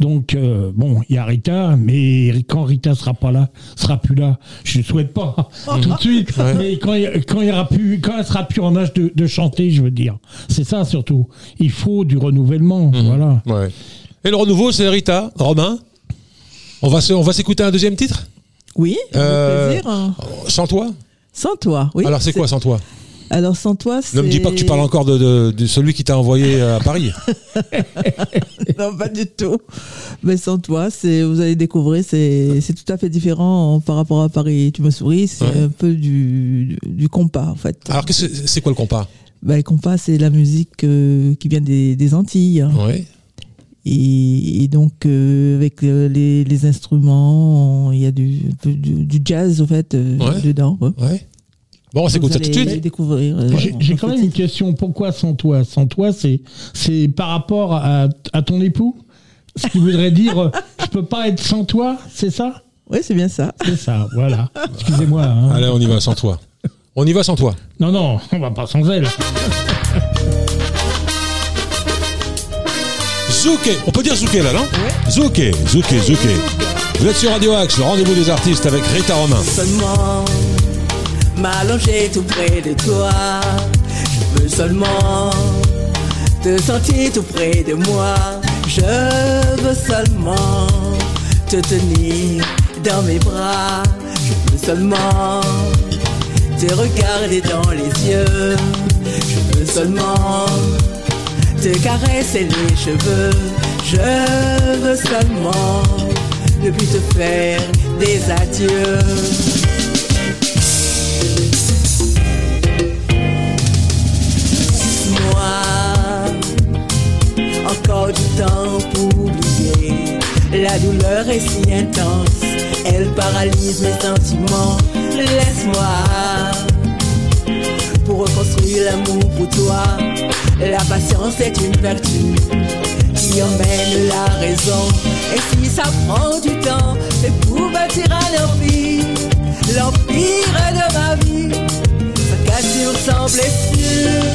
S2: Donc, euh, bon, il y a Rita, mais quand Rita sera pas là, sera plus là, je ne souhaite pas tout de suite, mais quand, il- quand, il y aura plus, quand elle sera plus en âge de, de chanter, je veux dire. C'est ça surtout. Il faut du renouvellement. Voilà.
S1: Ouais. Et le renouveau, c'est Rita, Romain. On va se- on va s'écouter un deuxième titre?
S7: Oui, avec
S1: Euh,
S7: plaisir.
S1: Sans toi?
S7: Sans toi, oui.
S1: Alors c'est quoi sans toi?
S7: Alors sans toi, c'est.
S1: Ne me dis pas que tu parles encore de, de- de celui qui t'a envoyé à Paris.
S7: non, pas du tout. Mais sans toi, c'est, vous allez découvrir, c'est, c'est tout à fait différent par rapport à Paris. Tu me souris, c'est
S1: Ouais.
S7: un peu du, du compas, en fait.
S1: Alors c'est quoi le compas?
S7: Bah, le compas, c'est la musique euh, qui vient des, des Antilles. hein.
S1: Oui.
S7: Et, et donc, euh, avec euh, les, les instruments, il y a du, du, du jazz, en fait, euh,
S1: Ouais.
S7: dedans. ouais.
S1: Ouais. Bon, on s'écoute ça tout de suite.
S7: découvrir. euh,
S2: J'ai quand même une question. Pourquoi sans toi? Sans toi, c'est c'est par rapport à, à ton époux? Ce qui voudrait dire, euh, je peux pas être sans toi, c'est ça?
S7: Oui, c'est bien ça.
S2: C'est ça, voilà. Excusez-moi. hein.
S1: Allez, on y va sans toi. On y va sans toi.
S2: Non, non, on va pas sans elle.
S1: Zouké, on peut dire Zouké là, non? Zouké, Zouké, Zouké. Vous êtes sur Radio Axe, le rendez-vous des artistes avec Rita Romain.
S3: seulement m'allonger tout près de toi. Je veux seulement te sentir tout près de moi. Je veux seulement te tenir dans mes bras. Je veux seulement te regarder dans les yeux. Je veux seulement te caresser les cheveux. Je veux seulement ne plus te faire des adieux. Temps pour oublier. La douleur est si intense, elle paralyse mes sentiments. Laisse-moi pour reconstruire l'amour pour toi. La patience est une vertu qui emmène la raison. Et si ça prend du temps, c'est pour bâtir un empire, l'empire de ma vie. Sans blessure.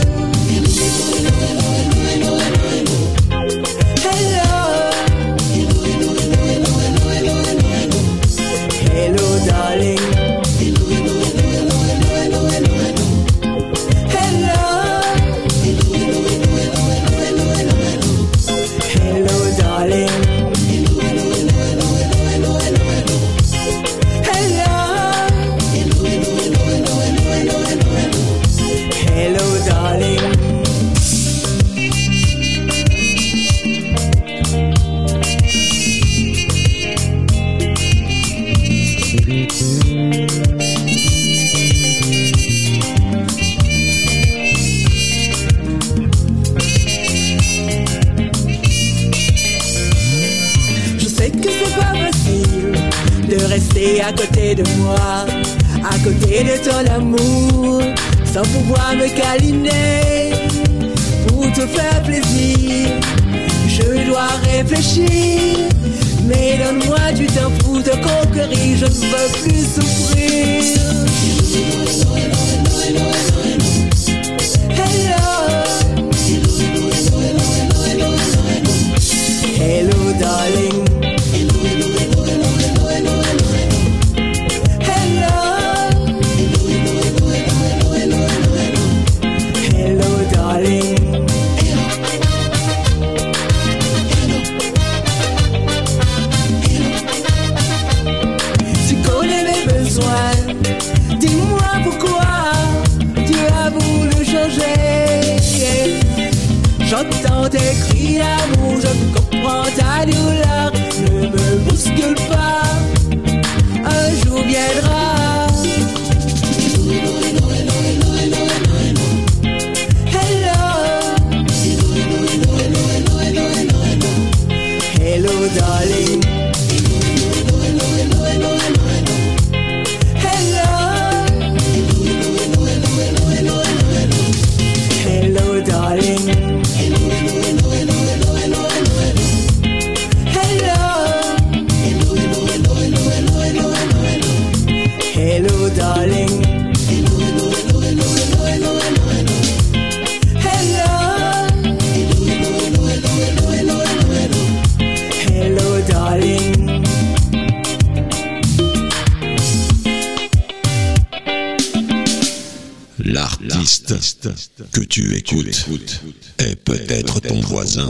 S3: Tu
S5: écoutes est peut-être ton voisin.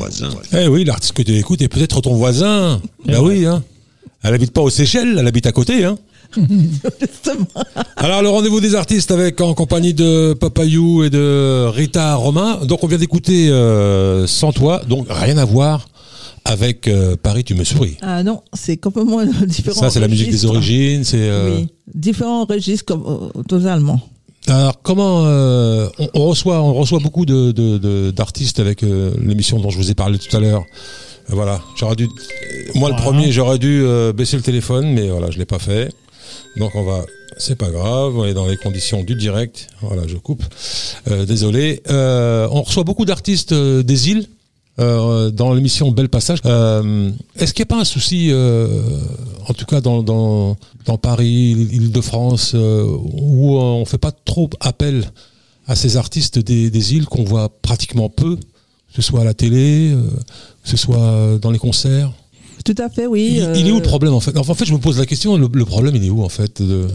S1: Eh oui, l'artiste que tu écoutes est peut-être ton voisin. Ben oui, hein. Elle habite pas aux Seychelles, elle habite à côté, hein. Alors, le rendez-vous des artistes avec en compagnie de Papayou et de Rita Romain. Donc, on vient d'écouter euh, Sans toi, donc rien à voir avec euh, Paris, tu me souris.
S3: Ah non, c'est complètement différent.
S1: Ça, c'est la musique des origines. C'est. euh,
S3: Oui, différents registres comme, euh, totalement.
S1: Alors, comment euh, on, on reçoit, on reçoit beaucoup de de- de- d'artistes avec euh, l'émission dont je vous ai parlé tout à l'heure. Euh, Voilà, j'aurais dû, moi le premier, j'aurais dû baisser le téléphone, mais voilà, je l'ai pas fait. Donc on va, c'est pas grave, on est dans les conditions du direct. Voilà, je coupe. Désolé. Euh, on reçoit beaucoup d'artistes des îles. Euh, dans l'émission Bel Passage, Euh, est-ce qu'il n'y a pas un souci, euh, en tout cas dans, dans, dans Paris, l'Île-de-France, euh, où on fait pas trop appel à ces artistes des, des îles qu'on voit pratiquement peu, que ce soit à la télé, que ce soit dans les concerts?
S3: Tout à fait, oui.
S1: il, il est où le problème en fait? Enfin, En fait, je me pose la question, le, le problème il est où en fait de...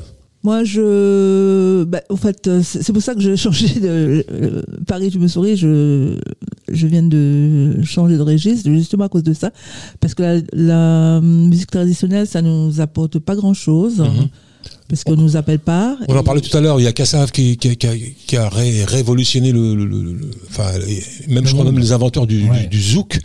S3: Moi, je. Bah, en fait, euh, c'est pour ça que j'ai changé de. euh, Paris, je me souris, je, je viens de changer de registre, justement à cause de ça. Parce que la, la musique traditionnelle, ça nous apporte pas grand chose.
S1: Mhm.
S3: Parce qu'on nous appelle pas.
S1: On en parlait tout à l'heure, il y a Kassav qui, qui, qui a, qui a ré- révolutionné le, le- le- le- enfin, même je crois même les inventeurs du,
S2: Ouais.
S1: du, du zouk.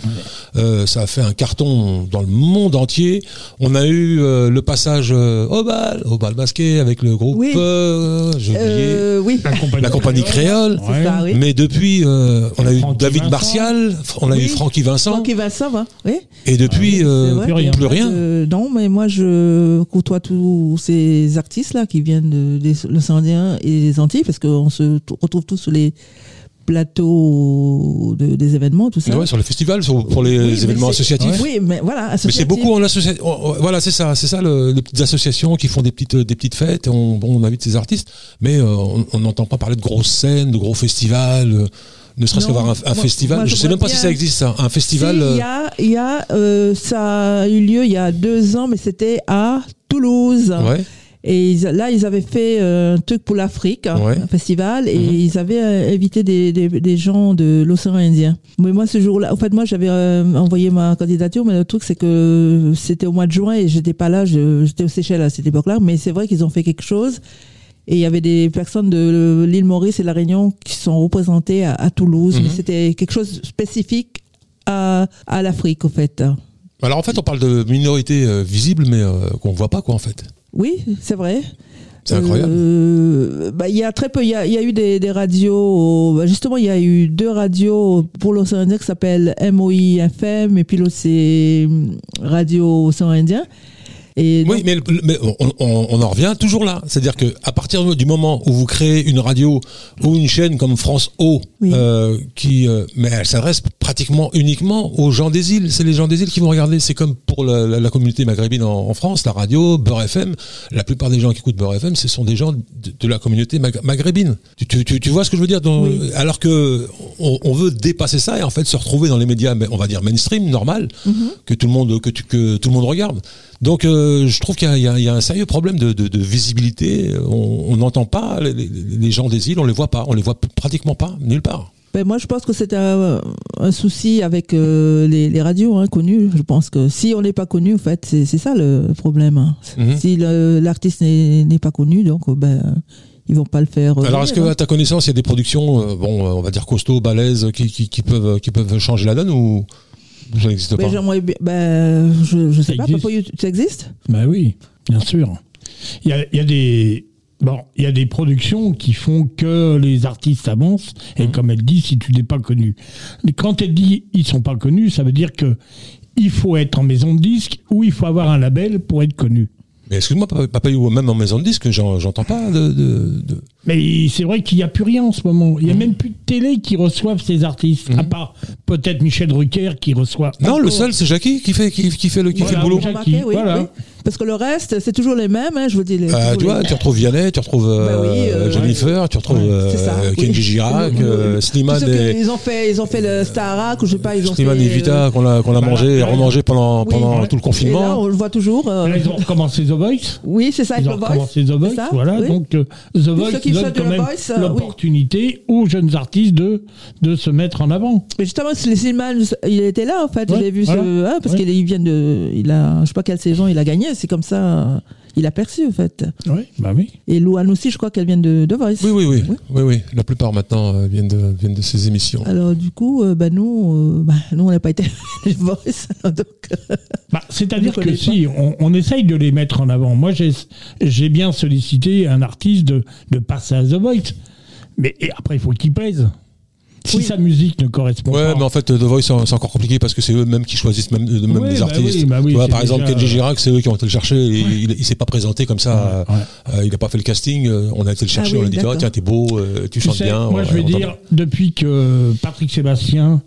S1: Euh, ça a fait un carton dans le monde entier. On a eu euh, le passage euh, au bal, au bal masqué avec le groupe,
S3: Oui.
S1: euh, j'ai oublié,
S3: Euh, oui.
S2: La compagnie,
S1: la compagnie créole.
S3: C'est ça, oui.
S1: Mais depuis, euh, on a eu
S2: Francky
S1: David
S2: Vincent.
S1: Martial, on a
S3: Oui.
S1: eu Francky Vincent,
S3: Francky Vincent, hein, oui.
S1: et depuis, euh,
S2: plus
S3: il y a
S2: rien.
S1: plus rien.
S3: non, mais moi, je côtoie tous ces artistes-là qui viennent de, des l'océan et des Antilles, parce qu'on se retrouve tous sur les plateaux de- des événements, tout ça.
S1: Ouais, sur les festivals, sur- pour les
S3: Oui,
S1: événements associatifs.
S3: Oui, mais voilà,
S1: Mais c'est
S3: associatif.
S1: beaucoup en association. Voilà, c'est ça, c'est ça, le- les petites associations qui font des petites, des petites fêtes. On, bon, on invite ces artistes, mais euh, on n'entend pas parler de grosses scènes, de gros festivals. euh, ne serait-ce qu'avoir un, un
S3: moi-
S1: festival.
S3: moi,
S1: je
S3: je
S1: sais même pas si ça existe, ça. Un festival.
S3: Si,
S1: euh,
S3: il y a, y a euh, ça a eu lieu il y a deux ans, mais c'était à Toulouse.
S1: ouais.
S3: Et ils- là, ils avaient fait euh, un truc pour l'Afrique, hein,
S1: Ouais.
S3: un festival, et
S1: Mhm.
S3: ils avaient euh, invité des, des, des gens de l'océan Indien. Mais moi, ce jour-là, en fait, moi, j'avais euh, envoyé ma candidature, mais le truc, c'est que c'était au mois de juin et j'étais pas là, j'étais aux Seychelles à cette époque-là. Mais c'est vrai qu'ils ont fait quelque chose. Et il y avait des personnes de l'île Maurice et de la Réunion qui sont représentées à, à Toulouse.
S1: Mhm.
S3: Mais c'était quelque chose de spécifique à, à l'Afrique, en fait.
S1: Alors en fait, on parle de minorités euh, visibles, mais euh, qu'on voit pas, quoi, en fait.
S3: Oui, c'est vrai.
S1: C'est incroyable.
S3: Euh, bah, il y a très peu. Il y y a eu des, des radios. bah, justement, il y a eu deux radios pour l'océan Indien qui s'appellent MOI FM et puis l'autre c'est hum, Radio Océan Indien. Et
S1: Oui, mais, on, on- on en revient toujours là. C'est-à-dire que à partir du moment où vous créez une radio ou une chaîne comme France O,
S3: Oui.
S1: euh, qui, euh, mais elle s'adresse pratiquement uniquement aux gens des îles. C'est les gens des îles qui vont regarder. C'est comme pour la, la- la communauté maghrébine en, en France, la radio, Beurre FM. La plupart des gens qui écoutent Beurre FM, ce sont des gens de, de la communauté mag- maghrébine. Tu, tu- tu- tu vois ce que je veux dire? Dans-
S3: Oui.
S1: Alors que on, on veut dépasser ça et en fait se retrouver dans les médias, on va dire mainstream, normal,
S3: Mhm.
S1: que tout le monde que tout le monde regarde. Donc euh, je trouve qu'il y, a- y y un sérieux problème de, de- de visibilité. On n'entend pas les, gens des îles, on les voit pas, on les voit pratiquement pas nulle part.
S3: Ben, moi, je pense que c'est un, un souci avec euh, les, les radios hein, connues. Je pense que si on n'est pas connu, en fait, c'est ça le problème. hein.
S1: Mhm.
S3: Si l'artiste n'est pas connu, donc euh, ben ils vont pas le faire. euh,
S1: Alors est-ce que
S3: hein.
S1: à ta connaissance, il y a des productions, euh, bon, on va dire costauds, balèzes, qui, qui, qui peuvent qui peuvent changer la donne ou ça n'existe pas
S3: j'aimerais bien- ben, je, je sais
S2: Ça
S3: pas.
S2: existe.
S3: Papa You, ça existe?
S2: Ben oui, bien sûr. Il y a, y a des. Bon, il y a des productions qui font que les artistes avancent, et
S1: Mhm.
S2: comme elle dit, si tu n'es pas connu. Mais quand elle dit ils sont pas connus, ça veut dire que il faut être en maison de disque ou il faut avoir un label pour être connu.
S1: Mais excuse-moi, Papa You, même en maison de disque, j'en- j'entends pas de, de- de-
S2: Mais c'est vrai qu'il n'y a plus rien en ce moment. Il n'y a
S1: Mhm.
S2: même plus de télé qui reçoivent ces artistes, à part peut-être Michel Drucker qui reçoit.
S1: Non, le seul, c'est Jackie qui fait qui, qui fait le qui
S2: Voilà,
S1: fait le boulot.
S2: Jackie,
S3: Remarquez, oui,
S2: voilà.
S3: oui. Parce que le reste, c'est toujours les mêmes. Hein, je vous dis. Les,
S1: Euh, tu vois,
S3: les-
S1: tu retrouves Vianney, tu retrouves euh,
S3: Bah oui, euh,
S1: Jennifer, tu retrouves
S3: Ouais,
S1: euh,
S3: ça.
S1: Kenji Girac,
S3: Oui, oui,
S1: euh,
S3: oui.
S1: Slimane et
S3: Ils ont fait, ils ont fait le Starac ou je sais pas, ils ont
S1: Slimane
S3: fait.
S1: et Vita qu'on a qu'on a mangé et remangé pendant
S3: Oui,
S1: pendant
S2: ouais.
S1: tout le
S3: Et là,
S1: confinement.
S3: on le voit toujours. euh,
S2: Là, ils ont recommencé The Voice.
S3: Oui, c'est ça, avec
S2: Ils ont
S3: Voice.
S2: recommencé The Voice,
S3: ça,
S2: voilà.
S3: oui.
S2: Donc euh, The Voice donne quand
S3: The
S2: même
S3: euh,
S2: l'opportunité aux jeunes artistes de, de se mettre en avant.
S3: Mais justement, Slimane, il était là en fait. Je l'ai vu hein, parce qu'il il vient de, il a, je sais pas quelle saison il a gagné. C'est comme ça. Il a perçu en fait.
S2: Oui, bah oui.
S3: Et Louane aussi, je crois qu'elle vient de, de Voice.
S1: Oui, oui, oui,
S3: Oui.
S1: oui, oui. La plupart maintenant euh, viennent de viennent de ces émissions.
S3: Alors du coup, euh, bah, nous, euh, bah, nous on n'a pas été The Voice, donc
S2: Bah, C'est-à-dire que si, on, on essaye de les mettre en avant. Moi, j'ai j'ai bien sollicité un artiste de, de passer à The Voice. Mais et après, il faut qu'il plaise. Si
S3: Oui.
S2: sa musique ne correspond
S1: Ouais,
S2: pas.
S1: mais en fait, The Voice, c'est encore compliqué parce que c'est eux-mêmes qui choisissent même, euh, même
S2: Ouais,
S1: les
S2: bah
S1: artistes.
S2: oui, bah oui,
S1: tu vois, par exemple,
S2: déjà-
S1: Kenji Girac, c'est eux qui ont été le chercher. et Il, il s'est pas présenté comme ça.
S2: Ouais, ouais.
S1: euh, il n'a pas fait le casting. euh, On a été le chercher.
S3: oui,
S1: on a dit. Ah, tiens, t'es beau, euh, tu
S2: Tu
S1: chantes
S2: sais,
S1: bien.
S2: moi,
S1: ouais,
S2: je vais dire, depuis que Patrick Sébastien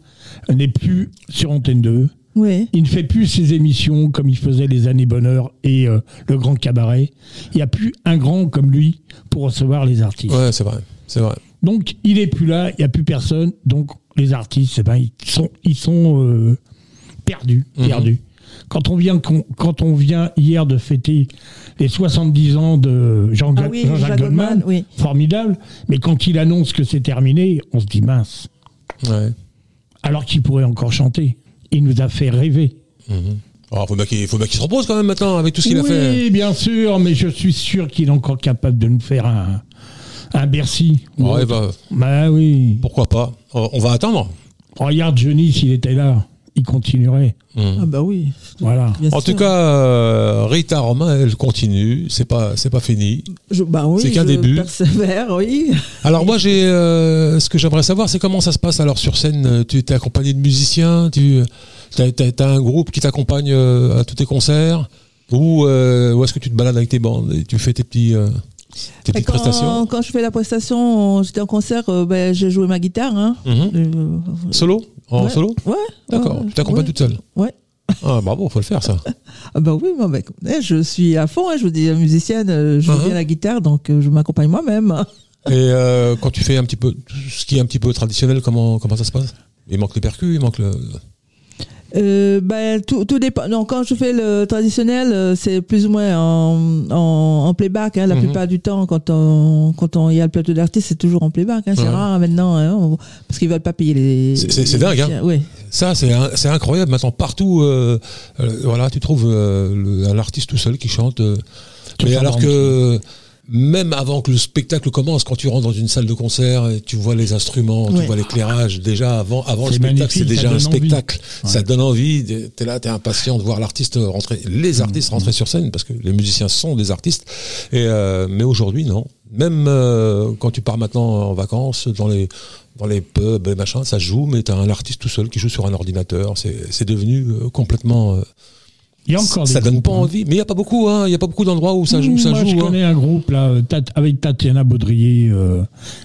S2: n'est plus sur Antenne 2,
S3: ouais.
S2: il ne fait plus ses émissions comme il faisait les années bonheur et euh, le grand cabaret. Il n'y a plus un grand comme lui pour recevoir les artistes.
S1: Ouais, c'est vrai. C'est vrai.
S2: Donc il est plus là, il n'y a plus personne. Donc les artistes, eh ben, ils sont, ils sont euh, perdus,
S1: Mhm.
S2: perdus. Quand on vient, quand on vient hier de fêter les 70 ans de Jean
S3: Ah oui,
S2: Jean-Jacques
S3: Jacques
S2: Goldman,
S3: Goldman, oui.
S2: formidable. Mais quand il annonce que c'est terminé, on se dit mince.
S1: Ouais.
S2: Alors qu'il pourrait encore chanter. Il nous a fait rêver.
S1: Alors, faut bien qu'il faut bien qu'il se repose quand même maintenant avec tout ce qu'il a
S2: oui,
S1: fait.
S2: bien sûr, mais je suis sûr qu'il est encore capable de nous faire un, un Bercy. ou
S1: Ouais, bah,
S2: Bah oui.
S1: pourquoi pas On on va attendre.
S2: Regarde Johnny, s'il était là, il continuerait.
S3: Ah bah oui.
S2: Voilà.
S3: bien
S1: En
S3: sûr.
S1: tout cas, euh, Rita Romain, elle continue. C'est pas, c'est pas fini.
S3: Je- bah oui,
S1: c'est qu'un début.
S3: persévère, oui.
S1: Alors moi, j'ai, euh, ce que j'aimerais savoir, c'est comment ça se passe alors sur scène. Tu es accompagné de musiciens, tu as, un groupe qui t'accompagne euh, à tous tes concerts, ou, euh, ou est-ce que tu te balades avec tes bandes et tu fais tes petits, petites
S3: quand, je fais la prestation, j'étais en concert, euh, ben, j'ai joué ma guitare. Hein.
S1: Mhm.
S3: Euh,
S1: Solo? En
S3: ouais.
S1: solo?
S3: Ouais.
S1: D'accord. tu t'accompagnes toute seule?
S3: Ouais.
S1: Ah bravo, faut le faire ça.
S3: Ah bah oui, ben, eh, je suis à fond. hein, je vous dis, musicienne, euh, je joue
S1: Mhm.
S3: bien la guitare, donc je m'accompagne moi-même.
S1: Et euh, quand tu fais un petit peu ce qui est un petit peu traditionnel, comment comment ça se passe? Il manque les percus, il manque le.
S3: Euh, ben, tout, tout dépend. Non, quand je fais le traditionnel, euh, c'est plus ou moins en, en, en playback. Hein, la
S1: Mhm.
S3: plupart du temps, quand on, quand on y a le plateau d'artiste, c'est toujours en playback. Hein, c'est
S1: Ouais.
S3: rare maintenant, hein, on- parce qu'ils veulent pas payer les.
S1: C'est- dingue, hein.
S3: Oui.
S1: Ça, c'est incroyable. Maintenant, partout, euh, euh, voilà, tu trouves euh, le- un artiste tout seul qui chante. euh, mais alors que même avant que le spectacle commence, quand tu rentres dans une salle de concert, et tu vois les instruments, tu vois l'éclairage. Déjà avant, avant le spectacle, c'est déjà un spectacle. Ça donne envie. T'es là, t'es impatient de voir l'artiste rentrer, les artistes rentrer sur scène parce que les musiciens sont des artistes. Et euh, mais aujourd'hui, non. Même euh, quand tu pars maintenant en vacances dans les dans les pubs et machin, ça joue, mais t'as un artiste tout seul qui joue sur un ordinateur. C'est c'est devenu euh, complètement. euh,
S2: Il y a encore
S1: ça
S2: des
S1: donne
S2: groupes,
S1: pas
S2: hein.
S1: envie. Mais il y a pas beaucoup. hein. Il y a pas beaucoup d'endroits où ça joue.
S2: Mmh,
S1: Ça
S2: Moi,
S1: joue.
S2: je
S1: hein.
S2: connais un groupe là, Tat- avec Tatiana Baudrier, euh,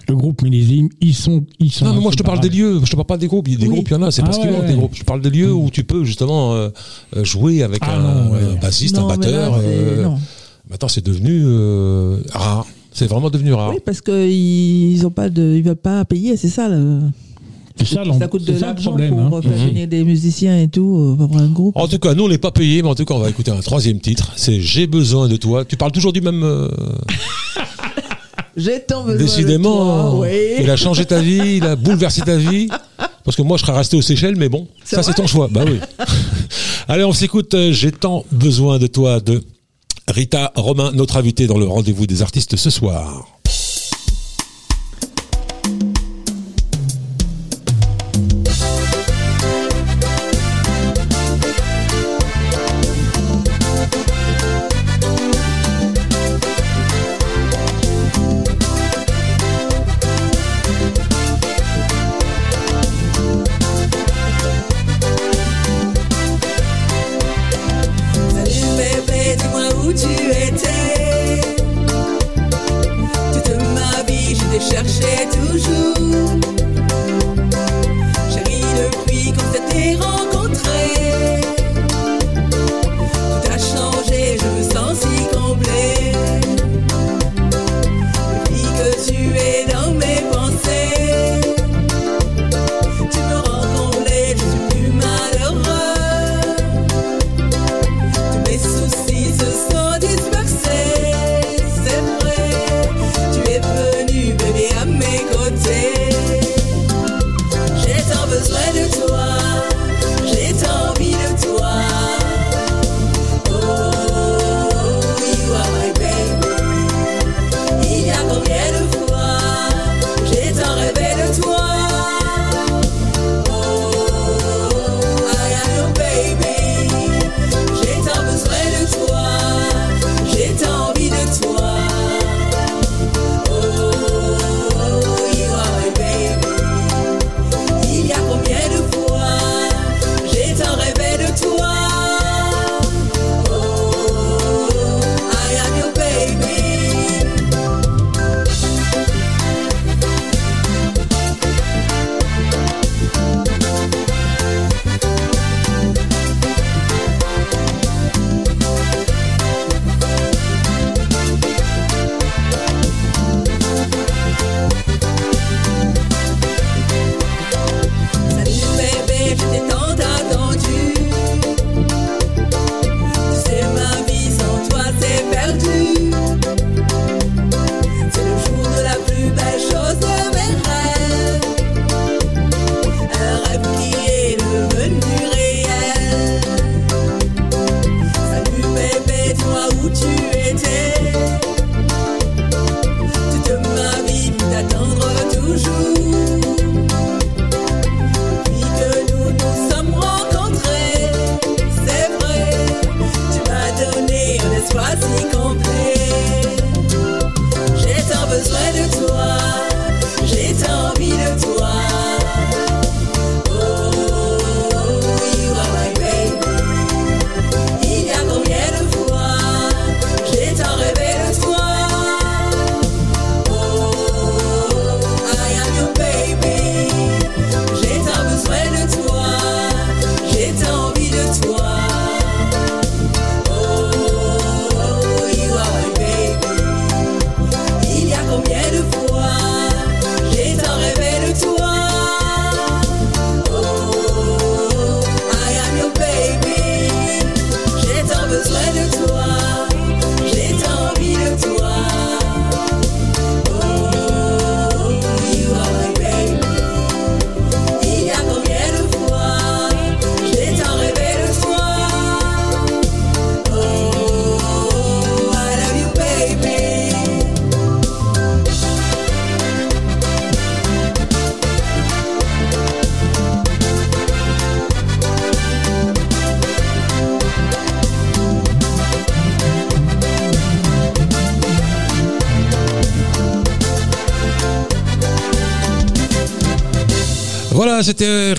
S2: le groupe Millésime. Ils sont, ils sont.
S1: Non, mais moi je te parle des lieux, je te parle pas des groupes. Il y a Des
S3: Oui.
S1: groupes, il y en a, c'est
S2: Ah
S1: parce qu'il
S2: ouais,
S1: manque
S2: ouais.
S1: des groupes. Je parle des lieux où tu peux justement euh, euh, jouer avec
S2: Ah
S1: un,
S2: non, ouais.
S1: un bassiste,
S3: Non,
S1: un
S3: mais là,
S1: batteur. euh,
S3: non.
S1: Maintenant, c'est devenu euh, rare. C'est vraiment devenu rare.
S3: Oui, parce qu'ils ont pas de, ils veulent pas payer, c'est ça.
S2: Ça,
S3: coûte de l'argent pour
S2: hein.
S3: faire
S1: Mhm.
S3: venir des musiciens et tout, euh, pour avoir un groupe.
S1: En tout cas, nous, on n'est pas payé, mais en tout cas, on va écouter un troisième titre. C'est J'ai besoin de toi. Tu parles toujours du même. euh,
S3: J'ai tant besoin
S1: décidément,
S3: de toi. Oui.
S1: il a changé ta vie, il a bouleversé ta vie. Parce que moi, je serais resté aux Seychelles, mais bon, ça, c'est ton choix. Bah oui. Allez, on s'écoute. euh, J'ai tant besoin de toi de Rita Romain, notre invitée dans le rendez-vous des artistes ce soir.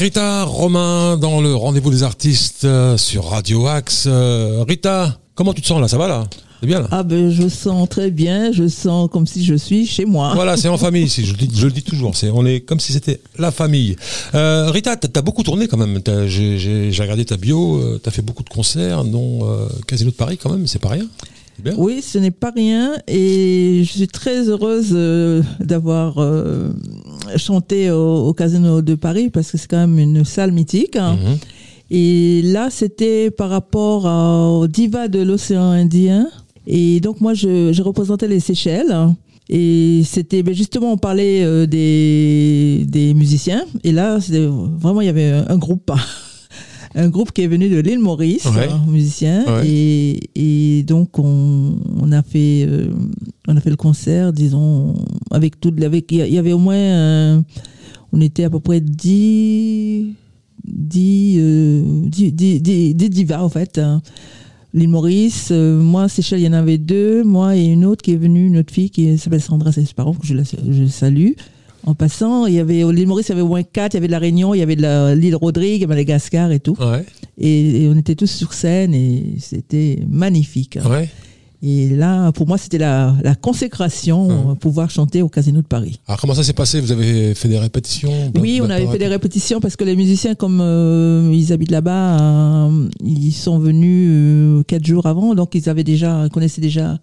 S1: Rita Romain dans le rendez-vous des artistes euh, sur Radio Axe. Euh, Rita, comment tu te sens là? Ça va là? C'est bien là?
S3: Ah ben je sens très bien, je sens comme si je suis chez moi.
S1: Voilà, c'est en famille ici, je, le dis- je le dis toujours, c'est, on est comme si c'était la famille. Euh, Rita, t'as, beaucoup tourné quand même, j'ai, j'ai- j'ai regardé ta bio, euh, t'as fait beaucoup de concerts, euh, Casino de Paris quand même, c'est pas rien. Bien.
S3: Oui, ce n'est pas rien et je suis très heureuse euh, d'avoir euh, chanté au, au Casino de Paris parce que c'est quand même une salle mythique. hein.
S1: Mhm.
S3: Et là, c'était par rapport à- au diva de l'océan Indien. Et donc, moi, je, je représentais les Seychelles. Et c'était ben, justement, on parlait euh, des, des musiciens. Et là, vraiment, il y avait un groupe. Un groupe qui est venu de l'île Maurice,
S1: Ouais.
S3: un musicien,
S1: Ouais.
S3: et, et donc on, on a fait euh, on a fait le concert, disons avec tout, avec il y avait au moins euh, on était à peu près 10 10 euh, 10 10 10 10 divas en fait. hein. L'île Maurice, euh, moi, Seychelles, il y en avait deux, moi et une autre qui est venue, une autre fille qui s'appelle Sandra Sesparon, que je, la, je salue. En passant, il y avait, l'île Maurice, il y avait au moins quatre, il y avait de la Réunion, il y avait de l'île Rodrigue, Madagascar et tout.
S1: Ouais,
S3: Et, et on était tous sur scène et c'était magnifique. hein.
S1: ouais.
S3: Et là, pour moi, c'était la, la consécration,
S1: Hum.
S3: euh, pouvoir chanter au Casino de Paris.
S1: Alors comment ça s'est passé? Vous avez fait des répétitions?
S3: Oui, on avait fait des répétitions parce que les musiciens, comme euh, ils habitent là-bas, euh, ils sont venus euh, quatre jours avant, donc ils avaient déjà, ils connaissaient déjà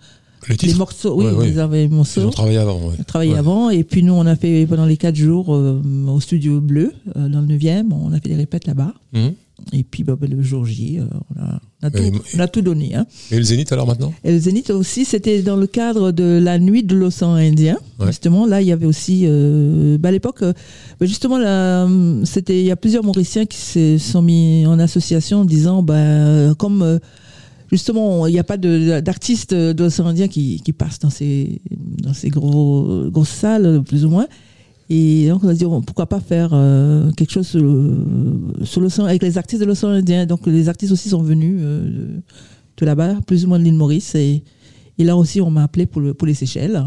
S1: Les
S3: morceaux. Oui,
S1: Ouais,
S3: ils avaient les
S1: Ils ont travaillé avant, ouais.
S3: travaillé
S1: Ouais.
S3: avant et puis nous on a fait pendant les quatre jours euh, au studio bleu euh, dans le 9e on a fait des répètes là-bas
S1: Mhm.
S3: et puis bah, bah, le jour J euh, on, a, on a tout,
S1: Et-
S3: on a tout donné hein.
S1: Et le Zénith alors maintenant?
S3: Et le Zénith aussi c'était dans le cadre de la nuit de l'océan Indien
S1: Ouais.
S3: justement là il y avait aussi euh, bah, à l'époque euh, bah, justement il y a plusieurs Mauriciens qui se sont mis en association en disant bah comme Justement, il n'y a pas d'artistes l'océan Indien qui, qui passent dans ces, dans ces gros, grosses salles, plus ou moins. Et donc, on a dit, pourquoi pas faire euh, quelque chose sur, le- sur avec les artistes de l'océan Indien. Donc, les artistes aussi sont venus euh, de, là-bas, plus ou moins de l'île Maurice. Et, là aussi, on m'a appelé pour, pour les Seychelles.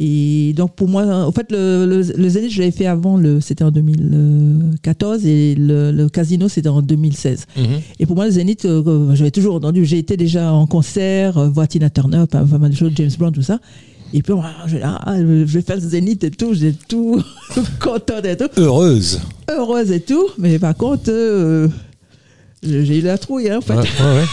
S3: Et donc, pour moi, en fait, le, le, le Zénith, je l'avais fait avant, le, c'était en 2014, et le, le Casino, c'était en 2016.
S1: Mhm.
S3: Et pour moi, le Zénith, euh, j'avais toujours entendu. J'ai été déjà en concert, euh, voir Tina Turner, pas, pas mal de choses, James Brown, tout ça. Et puis, ah, je, ah, je vais faire le Zénith et tout. J'ai tout contente et tout,
S1: Heureuse.
S3: heureuse et tout. Mais par contre, euh, j'ai eu la trouille, hein, en fait.
S1: Ouais, ouais,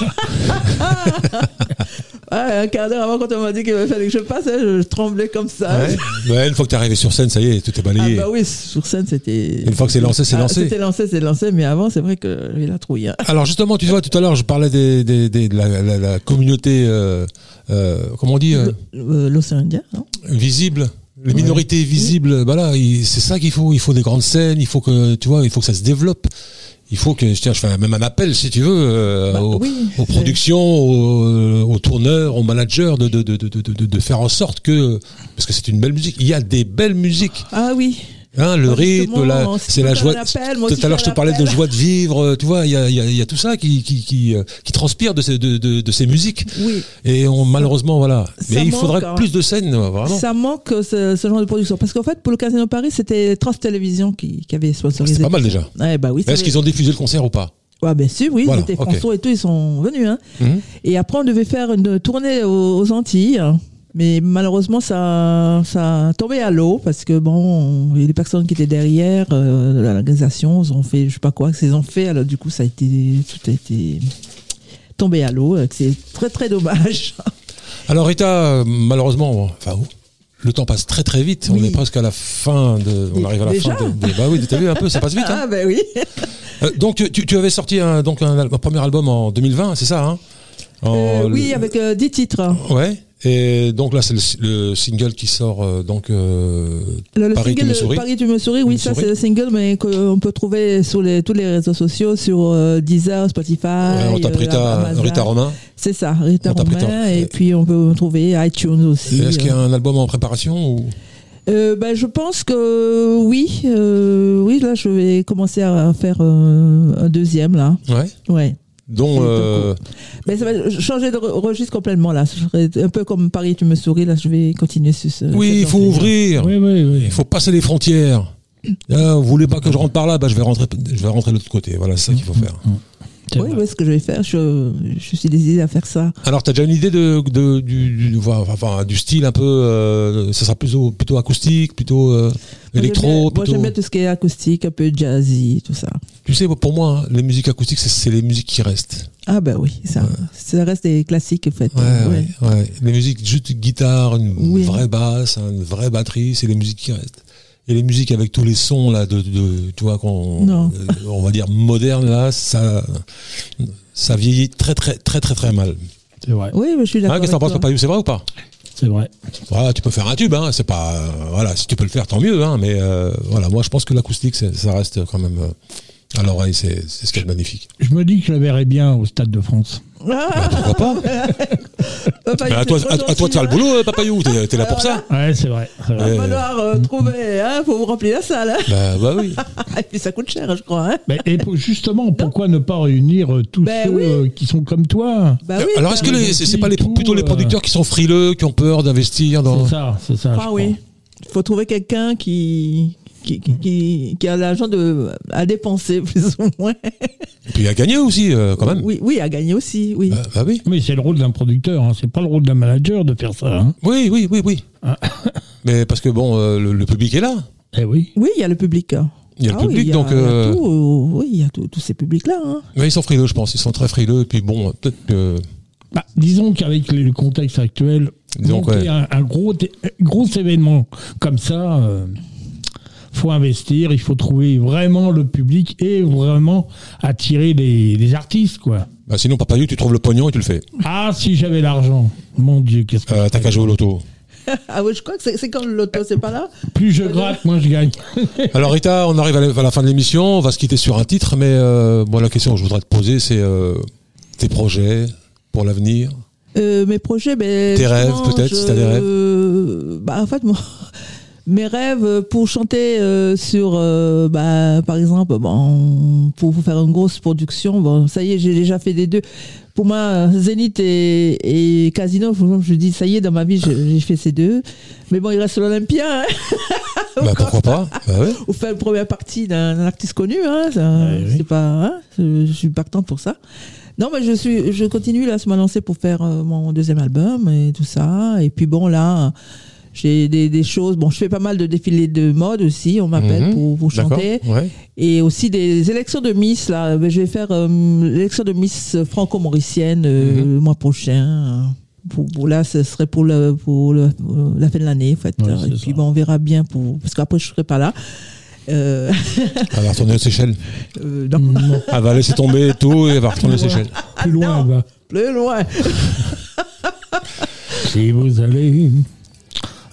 S3: un quart d'heure avant, quand on m'a dit qu'il fallait que je passe, hein, je, je tremblais comme ça.
S1: Une fois que t'es arrivé sur scène, ça y est, tout est
S3: Ah
S1: balayé.
S3: bah oui, sur scène, c'était...
S1: Une fois que c'est lancé, c'est
S3: Ah,
S1: lancé.
S3: C'était lancé, c'est lancé, mais avant, c'est vrai que j'ai eu la trouille. hein.
S1: Alors justement, tu vois, tout à l'heure, je parlais des, des- des- de la, la- la communauté, euh, euh, comment on dit, euh,
S3: L'océan Indien, non?
S1: Visible. Les minorités visibles, bah là, il- c'est ça qu'il faut. Il faut des grandes scènes. Il faut que, tu vois, il faut que ça se développe. Il faut que, tiens, je fais même un appel, si tu veux, euh,
S3: Bah
S1: aux,
S3: oui,
S1: aux
S3: c'est-
S1: productions, aux, aux tourneurs, aux managers, de, de, de, de, de, de- de faire en sorte que, parce que c'est une belle musique. Il y a des belles musiques.
S3: Ah oui,
S1: Hein, le
S3: Moi,
S1: rythme, la,
S3: c'est
S1: la joie.
S3: appel,
S1: Tout à l'heure,
S3: je
S1: te parlais de joie de vivre. euh, Tu vois, il y a, il y, a, il y a tout ça qui, qui, qui, euh, qui transpire de ces, de, de, de ces musiques.
S3: oui.
S1: Et on, malheureusement, voilà.
S3: ça
S1: Mais il faudrait
S3: hein.
S1: plus de scènes, vraiment.
S3: Ça manque euh, ce, ce genre de production. Parce qu'en fait, pour le Casino Paris, c'était France Télévisions qui, qui avait sponsorisé.
S1: C'est pas mal déjà.
S3: Ouais, bah oui,
S1: Est-ce qu'ils ont diffusé le concert ou pas?
S3: Ouais, bien sûr, oui,
S1: Voilà,
S3: ils étaient
S1: ok.
S3: François et tout, ils sont venus. Hein.
S1: Mhm.
S3: Et après, on devait faire une tournée aux, aux Antilles. Mais malheureusement, ça, ça a tombé à l'eau parce que bon, a des personnes qui étaient derrière euh, l'organisation, ils ont fait, je sais pas quoi, qu'ils ont fait. Alors du coup, ça a été, tout a été tombé à l'eau. euh, C'est très très dommage.
S1: Alors Rita, malheureusement, enfin, le temps passe très très vite. On est presque à la fin de. On arrive à la
S3: déjà
S1: fin de. de- bah oui, t'as vu un peu, ça passe vite. Hein
S3: Ah ben oui.
S1: Euh, donc tu, tu, avais sorti un, donc un, premier album en 2020, c'est ça hein? En-
S3: Euh, oui, avec euh, 10 titres.
S1: Ouais. Et donc là, c'est le, le single qui sort euh, donc. euh,
S3: Le, le
S1: Paris, tu
S3: single
S1: me souris.
S3: Paris, tu me souris, oui, ça c'est le single, mais qu'on peut trouver sur les, tous les réseaux sociaux, sur euh, Deezer, Spotify.
S1: ouais, on tape
S3: euh,
S1: Rita. Rita Romain.
S3: C'est ça, Rita
S1: On Rita.
S3: Romain. Et
S1: Et-
S3: puis on peut trouver iTunes aussi.
S1: Est-ce qu'il y a un album en préparation ou...
S3: Euh, ben, je pense que oui, euh, oui, là je vais commencer à faire euh, un deuxième là.
S1: Ouais.
S3: Ouais.
S1: Dont.
S3: C'est
S1: euh,
S3: Mais ça va changer de re- registre complètement là. Un peu comme Paris, tu me souris. Là, je vais continuer sur ce.
S1: oui, il faut ouvrir.
S2: Oui, oui, oui.
S1: Il faut passer les frontières. Euh, vous voulez pas que je rentre par là? Bah, je vais rentrer, je vais rentrer de l'autre côté. Voilà, c'est ça qu'il faut faire.
S3: Oui, oui, ce que je vais faire, je, je suis décidée à faire ça.
S1: Alors, t'as déjà une idée de, de- du, du, enfin, enfin, du style un peu euh, Ça sera plutôt, plutôt acoustique, plutôt euh,
S3: Moi, j'aime
S1: électro,
S3: Moi,
S1: plutôt.
S3: j'aime bien tout ce qui est acoustique, un peu jazzy, tout ça.
S1: Tu sais, pour moi, hein, les musiques acoustiques, c'est- les musiques qui restent.
S3: Ah ben oui, ça, ça reste des classiques en fait.
S1: Ouais,
S3: Ouais.
S1: ouais, ouais. Les musiques juste guitare, une
S3: Oui.
S1: vraie basse, hein, une vraie batterie, c'est les musiques qui restent. Et les musiques avec tous les sons là, de, de tu vois, qu'on, euh, on va dire modernes là, ça, ça vieillit très très très très très mal.
S2: C'est vrai.
S3: Oui, mais je suis d'accord.
S1: Hein, Qu'est-ce que t'en penses. Papayou C'est vrai ou pas?
S2: C'est vrai.
S1: Voilà, tu peux faire un tube, hein, c'est pas, euh, voilà, si tu peux le faire, tant mieux, hein, mais euh, voilà, moi je pense que l'acoustique, ça reste quand même euh, à l'oreille, c'est, c'est ce qui est magnifique.
S2: Je me dis que je la verrais bien au Stade de France.
S3: Ah,
S1: Pourquoi pas
S3: Papa,
S1: Mais à
S3: il
S1: toi, à, à toi de faire le
S3: gentil,
S1: boulot, euh, Papayou, t'es, t'es là pour ça.
S2: Ouais, c'est vrai.
S3: hein. Il
S1: Ouais.
S3: va falloir euh, trouver, hein, faut vous remplir la salle. hein.
S1: Bah, bah oui.
S3: Et puis ça coûte cher, je crois. Hein.
S2: Mais, et justement, pourquoi ne pas réunir euh, tous
S3: Ben
S2: ceux
S3: oui.
S2: euh, qui sont comme toi?
S3: Bah oui.
S1: Alors, est-ce que
S3: bah
S1: les- c'est, c'est pas les,
S2: tout,
S1: plutôt les
S2: euh,
S1: producteurs qui sont frileux, qui ont peur d'investir dans.
S2: C'est ça, c'est ça. je
S3: Ah oui. Il faut trouver quelqu'un qui, qui, qui, qui, qui a l'argent de, à dépenser, plus ou moins.
S1: Et puis à gagner aussi, euh, quand même.
S3: Oui, oui, à gagner aussi, oui.
S1: Bah, bah oui.
S2: Mais c'est le rôle d'un producteur, hein. c'est pas le rôle d'un manager de faire ça. Hein.
S1: Oui, oui, oui, oui.
S2: Ah.
S1: Mais parce que bon, euh, le, le public est là.
S2: Eh oui.
S3: Oui, il y a le public.
S1: Il y a le
S3: Ah oui,
S1: public,
S3: il y a-
S1: donc.
S3: il y a
S1: euh,
S3: tout, euh, oui, il y a tous ces publics-là. hein.
S1: mais ils sont frileux, je pense. Ils sont très frileux. Et puis bon, peut-être que.
S2: Bah, disons qu'avec le contexte actuel,
S1: Disons
S2: monter
S1: ouais.
S2: un, un gros, gros événement comme ça, euh, faut investir, il faut trouver vraiment le public et vraiment attirer les, les artistes, quoi.
S1: Bah, sinon, Papayou, tu trouves le pognon et tu le fais.
S2: Ah, si j'avais l'argent, mon Dieu, qu'est-ce que
S1: Euh, T'as qu'à jouer au loto.
S3: Ah oui, je crois que c'est quand le loto, c'est pas là
S2: plus je gratte, moins je gagne.
S1: Alors Rita, on arrive à la, à la fin de l'émission, on va se quitter sur un titre, mais euh, moi la question que je voudrais te poser, c'est euh, tes projets pour l'avenir.
S3: Euh, mes projets, ben,
S1: Tes rêves, peut-être, si t'as des
S3: rêves bah, En fait, moi, mes rêves pour chanter euh, sur, euh, bah, par exemple, bon, pour, pour faire une grosse production, bon, ça y est, j'ai déjà fait des deux. Pour moi, Zénith et, et Casino, je dis, ça y est, dans ma vie, j'ai fait ces deux. Mais bon, il reste l'Olympia. Hein,
S1: Bah, pourquoi pas bah, ouais.
S3: ou faire une première partie d'un artiste connu. Hein, ça,
S2: Ouais, oui.
S3: pas, hein, je, je suis partante pour ça. Non, mais je suis, je continue là à se me lancer pour faire euh, mon deuxième album et tout ça. Et puis bon, là, j'ai des, des choses. Bon, je fais pas mal de défilés de mode aussi. On m'appelle
S1: Mhm.
S3: pour, pour chanter.
S1: Ouais.
S3: Et aussi des élections de Miss. Là, Ben, je vais faire euh, l'élection de Miss franco-mauricienne euh,
S1: Mhm.
S3: le mois prochain. Pour, pour- là, ce serait pour, le, pour le- euh, la fin de l'année, en fait.
S2: Ouais,
S3: et puis bon, on verra bien pour parce qu'après je serai pas là. Euh,
S1: Elle va retourner aux Seychelles.
S3: euh, non,
S2: Non,
S1: Elle va laisser tomber tout et elle va retourner aux Seychelles.
S2: plus loin,
S3: non.
S2: va.
S3: plus loin.
S2: Si vous allez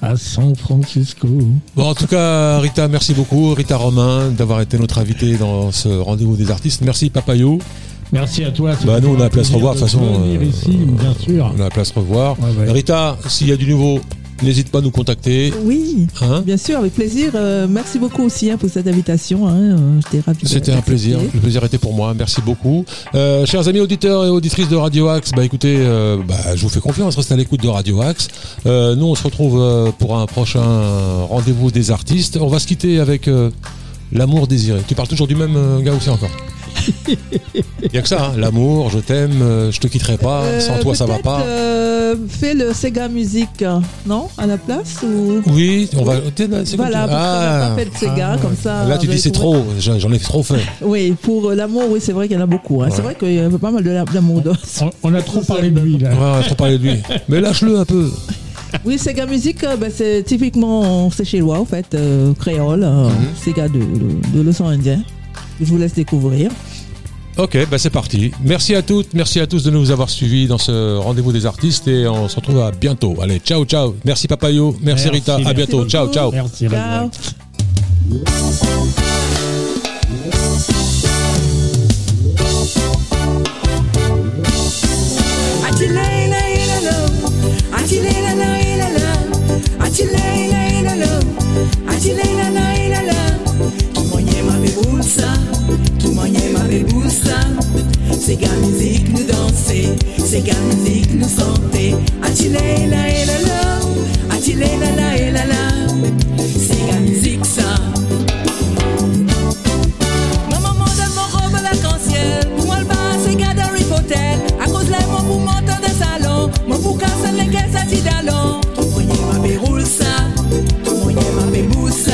S2: à San Francisco.
S1: Bon, en tout cas, Rita, merci beaucoup. Rita Romain, d'avoir été notre invitée dans ce rendez-vous des artistes. Merci, Papayou.
S2: Merci à toi.
S1: Bah, nous, on a se
S2: plaisir
S1: revoir, de toute façon, euh,
S2: ici, bien sûr.
S1: On a la place revoir.
S2: Ouais, ouais.
S1: Rita, s'il y a du nouveau, n'hésite pas à nous contacter.
S3: Oui,
S1: Hein
S3: bien sûr, avec plaisir. Euh, merci beaucoup aussi hein, pour cette invitation. Hein. Euh, J'étais ravie. de-
S1: C'était un plaisir. Le plaisir était pour moi. Merci beaucoup. Euh, chers amis auditeurs et auditrices de Radio Axe, bah écoutez, euh, bah, je vous fais confiance. Restez à l'écoute de Radio Axe. Nous, on se retrouve pour un prochain rendez-vous des artistes. On va se quitter avec l'amour désiré. Tu parles toujours du même gars aussi encore? Il y a que ça. hein. L'amour, je t'aime, euh, je te quitterai pas.
S3: Euh,
S1: Sans toi, ça va pas.
S3: euh, fais le Sega Music, euh, non? À la place ou...
S1: Oui, on va.
S3: Voilà, parce qu'on n'a
S1: Ah.
S3: pas fait de Sega, comme ça.
S1: Là, tu dis c'est trop. J'en ai trop fait.
S3: Oui, pour l'amour, oui, c'est vrai qu'il y en a beaucoup. hein. C'est vrai qu'il y a pas mal d'amour. dans-
S2: On, on a trop parlé de lui, là.
S1: Ouais, on a trop parlé de lui. Mais lâche-le un peu.
S3: Oui, Sega Music, ben, c'est typiquement c'est chez en fait, euh, créole, euh,
S1: Mhm.
S3: Sega de, de, de l'océan Indien. Je vous laisse découvrir.
S1: Ok, bah c'est parti. Merci à toutes, merci à tous de nous avoir suivis dans ce rendez-vous des artistes et on se retrouve à bientôt. Allez, ciao, ciao. Merci Papayo, merci,
S2: Merci,
S1: Rita, à bientôt.
S3: beaucoup.
S1: Ciao, ciao.
S2: Merci,
S3: Ciao.
S2: La
S4: c'est Gamzik nous danser, c'est Gamzik nous chanter. Atile la et la la, atile la la et la la. C'est Gamzik ça.
S3: Ma maman donne mon robe à l'arc-en-ciel. Pour moi le bas c'est Gadarif Hotel. À cause de moi pour m'entendre des salons. Mon bouquin
S4: ça
S3: n'est qu'elle ça dit d'allons. Tout moyen ma béroule ça, tout moyen ma béboussa.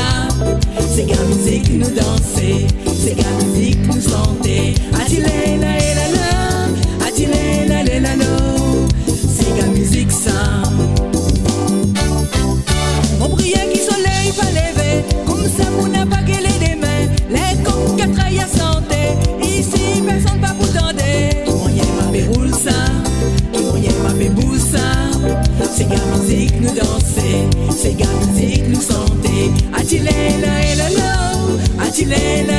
S3: C'est Gamzik nous danser, c'est Gamzik nous chanter. Atile la lay, lay.